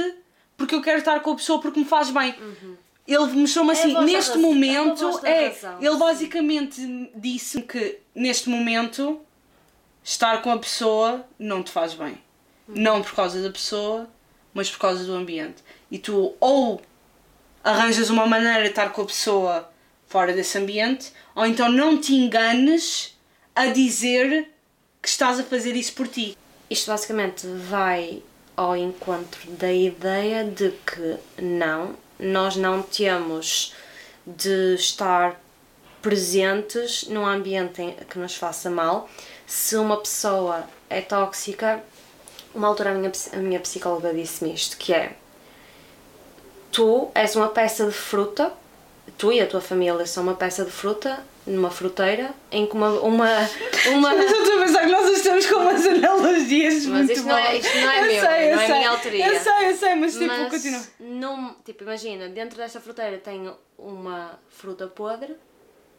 porque eu quero estar com a pessoa porque me faz bem. Ele mostrou-me. É assim, neste é a momento, é, razão, ele sim. basicamente disse que neste momento estar com a pessoa não te faz bem. Não por causa da pessoa, mas por causa do ambiente. E tu ou arranjas uma maneira de estar com a pessoa fora desse ambiente, ou então não te enganes a dizer que estás a fazer isso por ti. Isto basicamente vai ao encontro da ideia de que não, nós não temos de estar presentes num ambiente que nos faça mal. Se uma pessoa é tóxica, uma altura a minha, a minha psicóloga disse-me isto, que é tu és uma peça de fruta, tu e a tua família são uma peça de fruta numa fruteira em que uma, uma, uma *laughs* eu estou a pensar que nós estamos com umas analogias Mas isto não é- isto não é Eu meu, sei, eu não é sei. minha autoria. Eu sei, eu sei, mas tipo, Mas continua. num- tipo, imagina, dentro desta fruteira tem uma fruta podre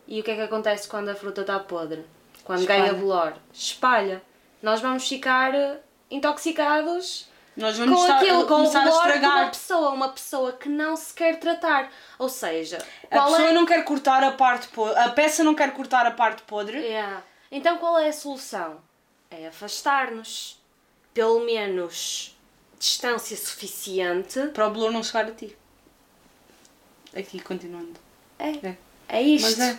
e o que é que acontece quando a fruta está podre? Quando Espalha. ganha bolor? Espalha. Nós vamos ficar intoxicados Nós vamos com estar, aquilo, com o bolor de uma pessoa, uma pessoa que não se quer tratar. Ou seja, A pessoa é... não quer cortar a parte podre, a peça não quer cortar a parte podre. Yeah. Então qual é a solução? É afastar-nos. Pelo menos distância suficiente. Para o bolor não chegar a ti. Aqui, continuando. É. É. É isto. É.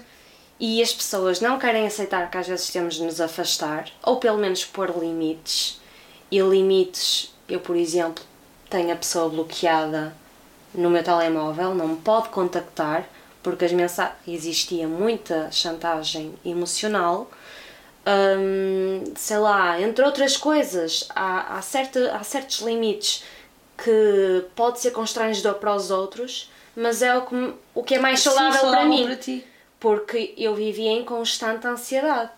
E as pessoas não querem aceitar que às vezes temos de nos afastar, ou pelo menos pôr limites. E limites, eu por exemplo, tenho a pessoa bloqueada no meu telemóvel, não me pode contactar, porque as mensagens. existia muita chantagem emocional. Hum, sei lá, entre outras coisas, há, há, certa, há certos limites que pode ser constrangedor para os outros, mas é o que, o que é mais Sim, saudável, para mim para porque eu vivia em constante ansiedade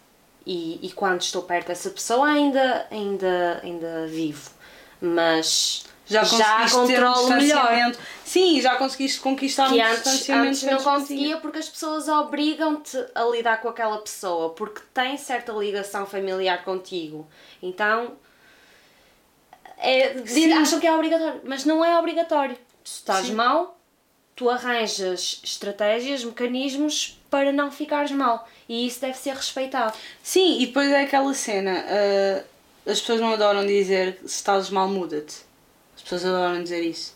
e, e quando estou perto dessa pessoa ainda, ainda, ainda vivo, mas Já, já, ter um controlo melhor. Sim, já conseguiste conquistar Que um antes, distanciamento. antes não conseguia porque as pessoas obrigam-te a lidar com aquela pessoa porque tem certa ligação familiar contigo. Então é, diz- acham que é obrigatório, mas não é obrigatório. Se estás Sim. mal, tu arranjas estratégias, mecanismos para não ficares mal. E isso deve ser respeitado. Sim, e depois é aquela cena. ah, as pessoas não adoram dizer se estás mal, muda-te. As pessoas adoram dizer isso.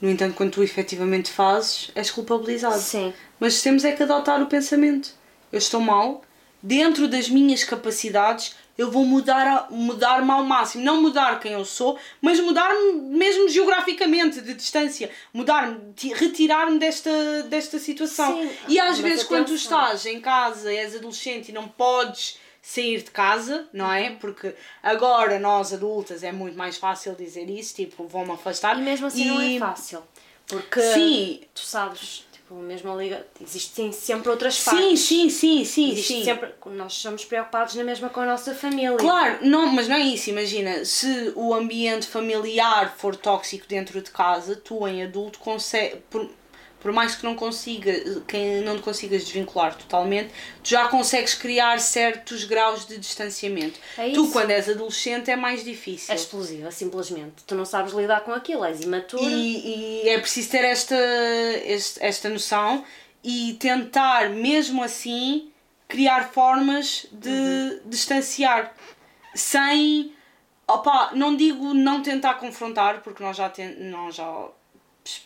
No entanto, quando tu efetivamente fazes, és culpabilizado. Sim. Mas temos é que adotar o pensamento. Eu estou mal, dentro das minhas capacidades, eu vou mudar, mudar-me ao máximo. Não mudar quem eu sou, mas mudar-me mesmo geograficamente, de distância. Mudar-me, ti- retirar-me desta, desta situação. Sim, e às mas vezes, quando tu estás em casa, és adolescente e não podes sair de casa, não é? Porque agora nós adultas é muito mais fácil dizer isso, tipo, vou-me afastar. E mesmo assim não é fácil. Porque Sim. tu sabes, tipo, mesmo a liga, existem sempre outras Sim, partes. sim, sim, sim, Existe sim. sempre, nós somos preocupados na mesma com a nossa família. Claro, não, mas não é isso, imagina, se o ambiente familiar for tóxico dentro de casa, tu em adulto consegue, por, mais que não consiga, que não te consigas desvincular totalmente, tu já consegues criar certos graus de distanciamento. É tu quando és adolescente é mais difícil. É explosiva, simplesmente. Tu não sabes lidar com aquilo, és imatura. E, e é preciso ter esta, este- esta noção e tentar, mesmo assim, criar formas de Uhum. distanciar. Sem. Opa, não digo não tentar confrontar, porque nós já, ten, nós já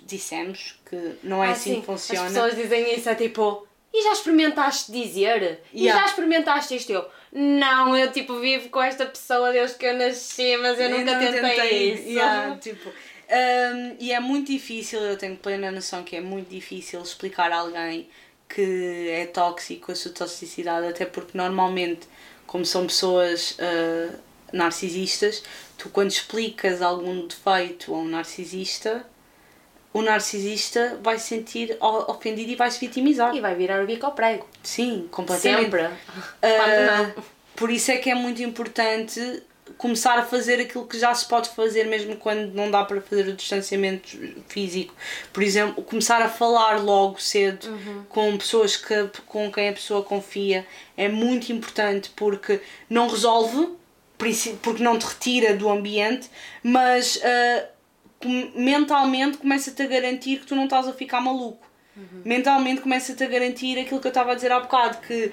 dissemos que não é Ah, assim sim, que funciona. As pessoas dizem isso, é tipo, e já experimentaste dizer? E Yeah. já experimentaste isto? Eu, não, eu tipo vivo com esta pessoa desde que eu nasci, mas eu, nunca não tentei, isso. yeah, tipo, hum, e é muito difícil, eu tenho plena noção que é muito difícil explicar a alguém que é tóxico a sua toxicidade, até porque normalmente, como são pessoas ah, narcisistas, tu quando explicas algum defeito a um narcisista, o narcisista vai se sentir ofendido e vai se vitimizar. E vai virar o bico ao prego. Sim, completamente. Sempre. Não. Por isso é que é muito importante começar a fazer aquilo que já se pode fazer mesmo quando não dá para fazer o distanciamento físico. Por exemplo, começar a falar logo cedo Uhum. com pessoas que, com quem a pessoa confia é muito importante porque não resolve, porque não te retira do ambiente, mas com- mentalmente começa-te a garantir que tu não estás a ficar maluco. Mentalmente começa-te a garantir aquilo que eu estava a dizer há bocado, que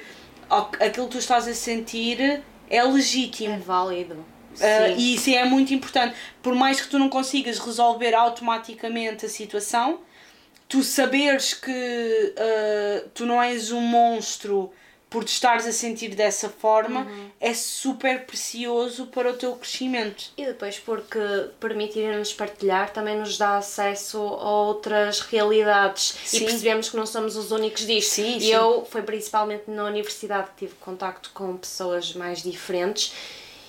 aquilo que tu estás a sentir é legítimo. É válido. Uh, e isso é muito importante. Por mais que tu não consigas resolver automaticamente a situação, tu saberes que uh, tu não és um monstro por te estares a sentir dessa forma Uhum. é super precioso para o teu crescimento. E depois porque permitirem-nos partilhar também nos dá acesso a outras realidades Sim. e percebemos que não somos os únicos disto. Sim, e sim. eu, foi principalmente na universidade que tive contacto com pessoas mais diferentes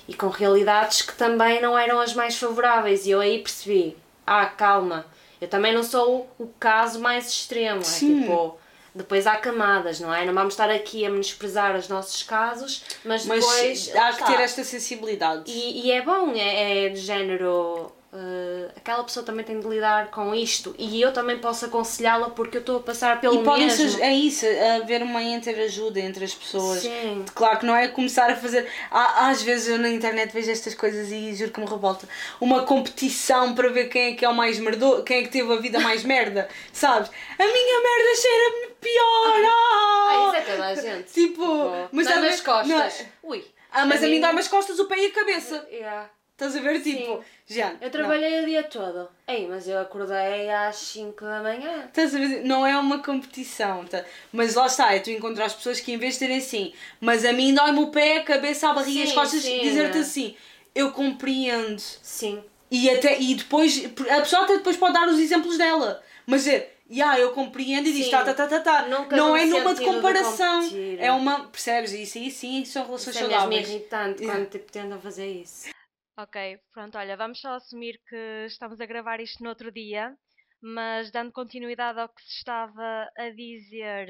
e com realidades que também não eram as mais favoráveis e eu aí percebi, ah, calma, eu também não sou o, o caso mais extremo, Sim. é tipo... Depois há camadas, não é? Não vamos estar aqui a menosprezar os nossos casos, mas Mas depois. há que ter esta sensibilidade. E, e é bom, é, é de género. Eh, aquela pessoa também tem de lidar com isto e eu também posso aconselhá-la porque eu estou a passar pelo E podem mesmo. é isso, haver uma interajuda entre as pessoas. Sim. Claro que não é começar a fazer. Às vezes eu na internet vejo estas coisas e juro que me revolta. Uma competição para ver quem é que é o mais merdo, quem é que teve a vida mais *laughs* merda, sabes? A minha merda cheira-me pior! Ah, Ah! isso é toda a gente. Tipo, mas mas dá- nas costas. não- Ui. Ah, mas a mim mim- dá-me as costas, o pé e a cabeça. Yeah. Estás a ver? Tipo, já. Eu trabalhei o dia todo. Ei, mas eu acordei às 5 da manhã. Estás a ver? Não é uma competição, tá? mas lá está, é tu encontrar as pessoas que em vez de terem assim, mas a mim dói-me o pé, a cabeça, a barriga, Sim, as costas, dizer-te assim, eu compreendo. Sim. E, até, e depois, a pessoa até depois pode dar os exemplos dela, mas dizer, yeah, eu compreendo e diz, tá, tá, tá, tá, tá. Nunca Não é numa de de comparação, competir. é uma, percebes? Isso aí sim, são relações Isso é mesmo saudáveis. irritante quando tipo, tentam fazer isso. Ok, pronto, olha, vamos só assumir que estamos a gravar isto no outro dia, mas dando continuidade ao que se estava a dizer,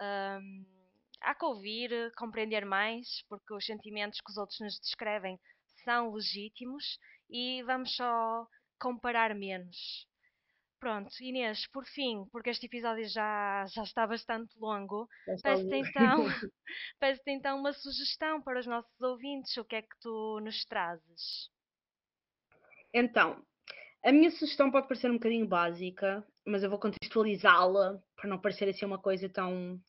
hum, há que ouvir, compreender mais, porque os sentimentos que os outros nos descrevem são legítimos e vamos só comparar menos. Pronto, Inês, por fim, porque este episódio já, já está bastante longo, peço-te então, *laughs* *laughs* peço-te então uma sugestão para os nossos ouvintes. O que é que tu nos trazes? Então, a minha sugestão pode parecer um bocadinho básica, mas eu vou contextualizá-la para não parecer assim uma coisa tão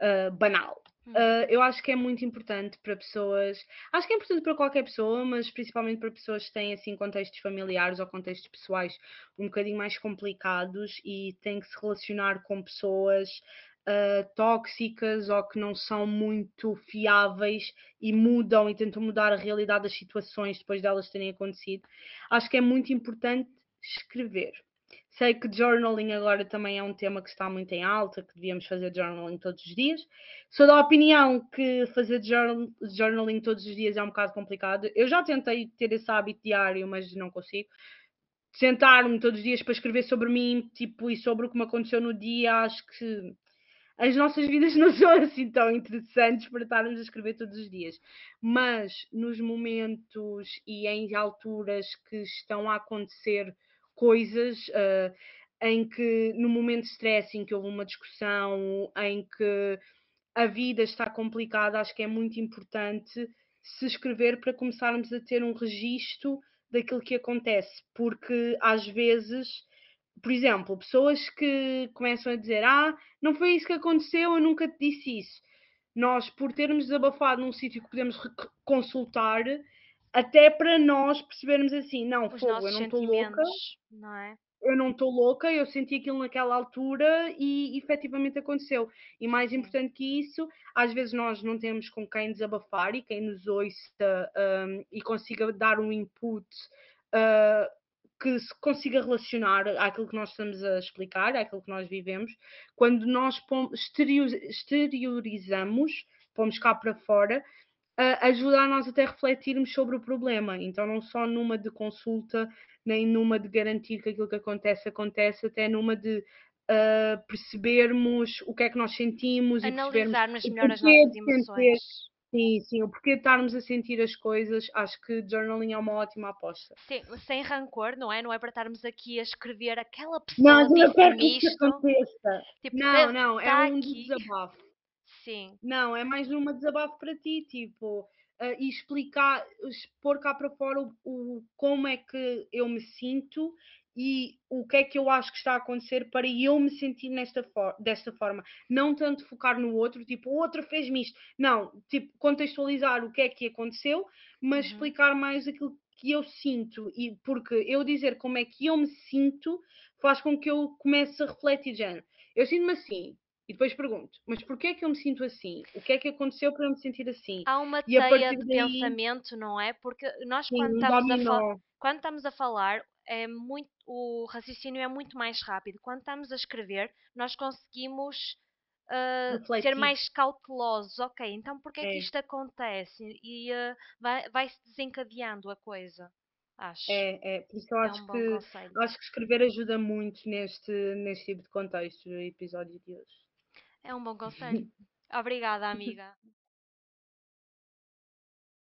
uh, banal. Uh, eu acho que é muito importante para pessoas, acho que é importante para qualquer pessoa, mas principalmente para pessoas que têm assim contextos familiares ou contextos pessoais um bocadinho mais complicados e têm que se relacionar com pessoas uh, tóxicas ou que não são muito fiáveis e mudam e tentam mudar a realidade das situações depois delas terem acontecido. Acho que é muito importante escrever. Sei que journaling agora também é um tema que está muito em alta, que devíamos fazer journaling todos os dias. Sou da opinião que fazer journaling todos os dias é um bocado complicado. Eu já tentei ter esse hábito diário, mas não consigo. Sentar-me todos os dias para escrever sobre mim, tipo, e sobre o que me aconteceu no dia, acho que as nossas vidas *laughs* não são assim tão interessantes para estarmos a escrever todos os dias. Mas nos momentos e em alturas que estão a acontecer coisas uh, em que, no momento de stress, em que houve uma discussão, em que a vida está complicada, acho que é muito importante se escrever para começarmos a ter um registro daquilo que acontece, porque às vezes, por exemplo, pessoas que começam a dizer: Ah, não foi isso que aconteceu, eu nunca te disse isso. Nós, por termos desabafado num sítio que podemos consultar, até para nós percebermos assim, não, Os fogo, eu não estou louca. Não é? Eu não estou louca, eu senti aquilo naquela altura e efetivamente aconteceu. E mais importante que isso, às vezes nós não temos com quem desabafar e quem nos ouça um, e consiga dar um input uh, que se consiga relacionar àquilo que nós estamos a explicar, àquilo que nós vivemos. Quando nós exteriorizamos, pomos cá para fora, uh, ajuda a nós até refletirmos sobre o problema. Então, não só numa de consulta, nem numa de garantir que aquilo que acontece acontece, até numa de uh, percebermos o que é que nós sentimos Analisarmos e melhor as nossas emoções. Sim, sim, o porquê de estarmos a sentir as coisas, acho que journaling é uma ótima aposta. Sim, sem rancor, não é? Não é para estarmos aqui a escrever aquela pessoa não, não quero que aconteça. Tipo, não, não, é tá um aqui. desabafo. Sim. Não, é mais uma desabafo para ti, tipo, uh, e explicar, expor cá para fora o, o, como é que eu me sinto e o que é que eu acho que está a acontecer para eu me sentir nesta for desta forma. Não tanto focar no outro, tipo, o outro fez-me isto. Não, tipo, contextualizar o que é que aconteceu, mas uhum. explicar mais aquilo que eu sinto. E porque eu dizer como é que eu me sinto faz com que eu comece a refletir, género. Eu sinto-me assim, e depois pergunto, mas porquê é que eu me sinto assim? O que é que aconteceu para eu me sentir assim? Há uma e teia de daí... pensamento, não é? Porque nós Sim, quando, estamos a quando estamos a falar, é muito, o raciocínio é muito mais rápido. Quando estamos a escrever, nós conseguimos uh, ser mais cautelosos. Ok, então porquê é, que isto acontece? E uh, vai, vai se desencadeando a coisa. Acho. É, é, por isso eu é acho, um que, acho que escrever ajuda muito neste, neste tipo de contexto, episódio de hoje. É um bom conselho. Obrigada, amiga. *laughs*